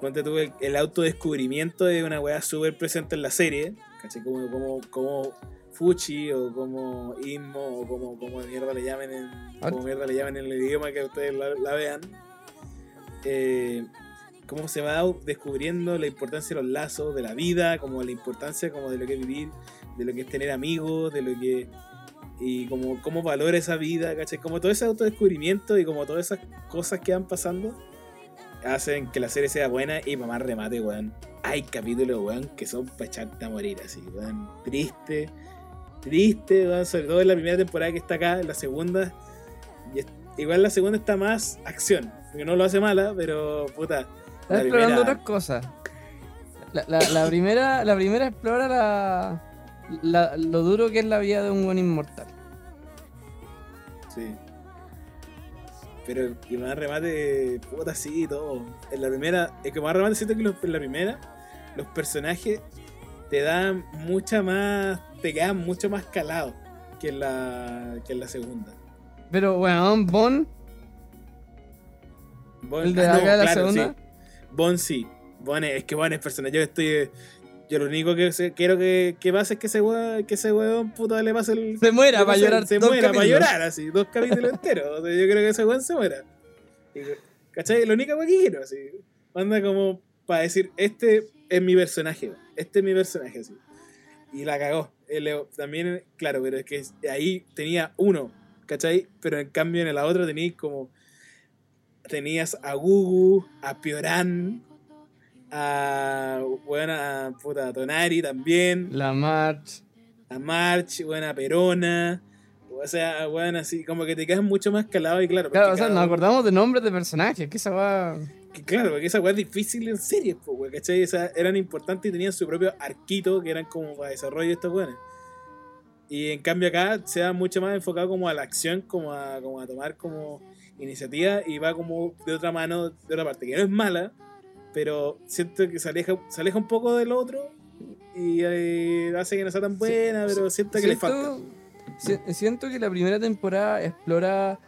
Ponte tú el, el autodescubrimiento de una wea súper presente en la serie. ¿Cachai? Como, como, como Fuchi o como Inmo o como, como mierda le llamen en, como mierda le llamen en el idioma que ustedes la, la vean. Eh, cómo se va descubriendo la importancia de los lazos, de la vida, como la importancia como de lo que es vivir, de lo que es tener amigos, de lo que y como cómo valora esa vida, ¿cachai? Como todo ese autodescubrimiento y como todas esas cosas que van pasando hacen que la serie sea buena y más remate, weón. Hay capítulos, weón, que son para echarte a morir así, weón. Triste, triste, sobre todo en la primera temporada que está acá, en la segunda. Y es- igual la segunda está más acción, porque no lo hace mala, pero puta. Está explorando primera- otras cosas. La, la- la primera, la primera explora la, la- lo duro que es la vida de un buen inmortal. Sí. Pero que más remate, puta, sí, y todo. En la primera, es que más remate siento que los- en la primera, los personajes te dan mucha más, te quedan mucho más calados que en la, que en la segunda. Pero bueno, Bon, Bon- el de ah, no, acá de la claro, segunda, sí. Bon sí. Bon es, es que Bon es personaje. Yo estoy. Yo lo único que se- quiero que, que pase es que ese weón, que ese weón puta le pase el. se muera para llorar. Se muera para llorar, así, dos capítulos enteros. O sea, yo creo que ese weón se muera. Y, ¿Cachai? Lo único que quiero, así. Anda como para decir, este es mi personaje, este es mi personaje, así. Y la cagó. El Leo también, claro, pero es que ahí tenía uno, ¿cachai? Pero en cambio en la otra tenías como. Tenías a Gugu, a Pioran, a. Bueno, a puta, a Tonari también La March. a March, bueno, a Perona. O sea, bueno, así como que te quedas mucho más calado y claro. Claro, o sea, cada nos acordamos de nombres de personajes, que esa va. Que claro, porque esa weá es difícil en series, pues, ¿cachai? Eran importantes y tenían su propio arquito que eran como para desarrollo de estos weones. Y en cambio acá se da mucho más enfocado como a la acción, como a, como a tomar como iniciativa y va como de otra mano, de otra parte, que no es mala, pero siento que se aleja, se aleja un poco del otro y eh, hace que no sea tan buena, pero siento que le falta. si- siento que la primera temporada explora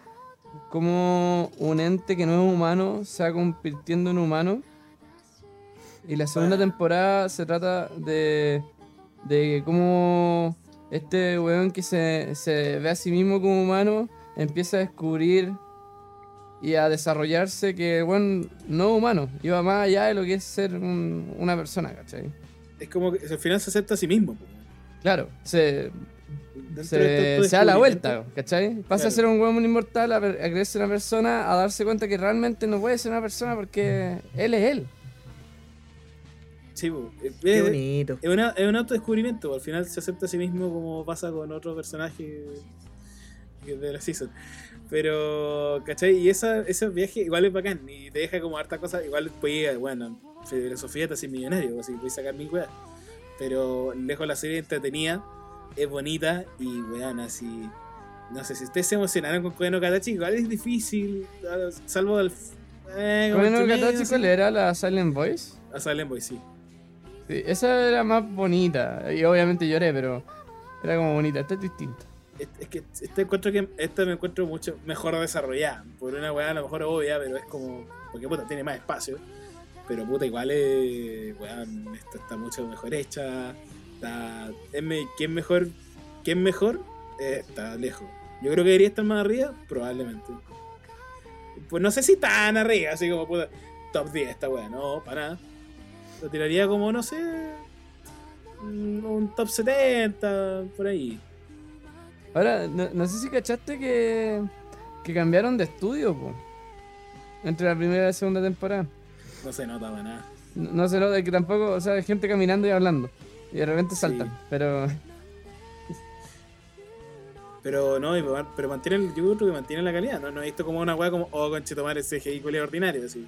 cómo un ente que no es humano se va convirtiendo en humano. Y la segunda temporada se trata de, de cómo este weón que se, se ve a sí mismo como humano empieza a descubrir y a desarrollarse que, bueno, no es humano, iba más allá de lo que es ser un- una persona, ¿cachai? Es como que al final se acepta a sí mismo. Claro, se, se, estos se da la vuelta, ¿cachai? Pasa Claro. a ser un hueón inmortal, a, a creerse una persona, a darse cuenta que realmente no puede ser una persona porque él es él. Sí, es, Qué es- bonito. es una- es un autodescubrimiento. Al final se acepta a sí mismo como pasa con otro personaje que- de la season. Pero, ¿cachai? Y esa, ese viaje igual es bacán y te deja como harta cosa. Igual puedes, bueno, filosofía te hace millonario, así puedes sacar mil weas. Pero lejos la serie entretenida, es bonita y weón, así. No sé si ustedes se emocionaron con Koeno Katachi, igual es difícil, salvo al. Eh, Katachi, sí. ¿cuál era la Silent Voice? A Silent Boy, sí. Sí, esa era más bonita. Y obviamente lloré, pero era como bonita. Esta es distinta. Es, es que este encuentro que esta me encuentro mucho mejor desarrollada. Por una weá a lo mejor obvia, pero es como. Porque puta, tiene más espacio. Pero puta, igual es. Weón, esta está mucho mejor hecha. Está. Es me- ¿Quién mejor? ¿Quién mejor? Eh, está lejos. Yo creo que debería estar más arriba, probablemente. Pues no sé si tan arriba, así como puta. Top 10 esta weá, no, para nada. Lo tiraría como, no sé. mm, Un top 70, por ahí. Ahora, no, no sé si cachaste que, que cambiaron de estudio, po. Entre la primera y la segunda temporada. No se nota para nada. No, no se nota que tampoco, o sea, gente caminando y hablando. Y de repente Sí. saltan. Pero Pero no, pero mantienen, yo creo que mantienen la calidad, ¿no? No he visto como una weá como, oh, conchetomar ese CGI culiao ordinario, así.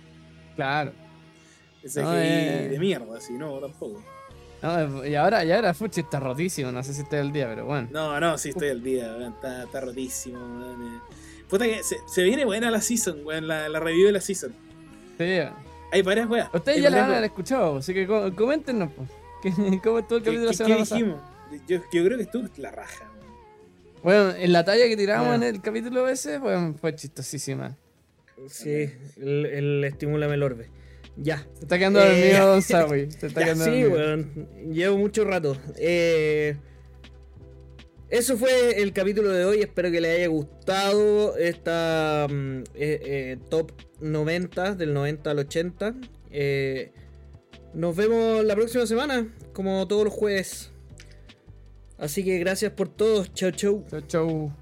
claro. Ese No, CGI eh. de mierda, así, no, tampoco. No, y ahora, y ahora Fuchi está rotísimo, no sé si está el día, pero bueno. No, no, sí estoy al día, weón, está, está rotísimo, weón. eh. Puta que se, se viene buena la season, weón, la, la review de la season. Sí. Hay varias weas. Ustedes ya la han escuchado, así que co- coméntenos, po. ¿Qué- ¿Cómo estuvo el ¿Qué, capítulo la qué- semana qué pasada? dijimos? Yo, yo creo que estuvo la raja. Bueno, en la talla que tiramos Ah. en el capítulo ese, bueno, fue chistosísima. Sí, el, el estimúlame el orbe. Ya. Se está quedando Eh, dormido Don Sawi. Se está Ya, quedando sí, dormido. weón. Llevo mucho rato. Eh, eso fue el capítulo de hoy. Espero que les haya gustado esta mm, eh, eh, top 90, del 90 al 80. Nos vemos la próxima semana, como todos los jueves. Así que gracias por todo. Chau, chau. Chau, chau.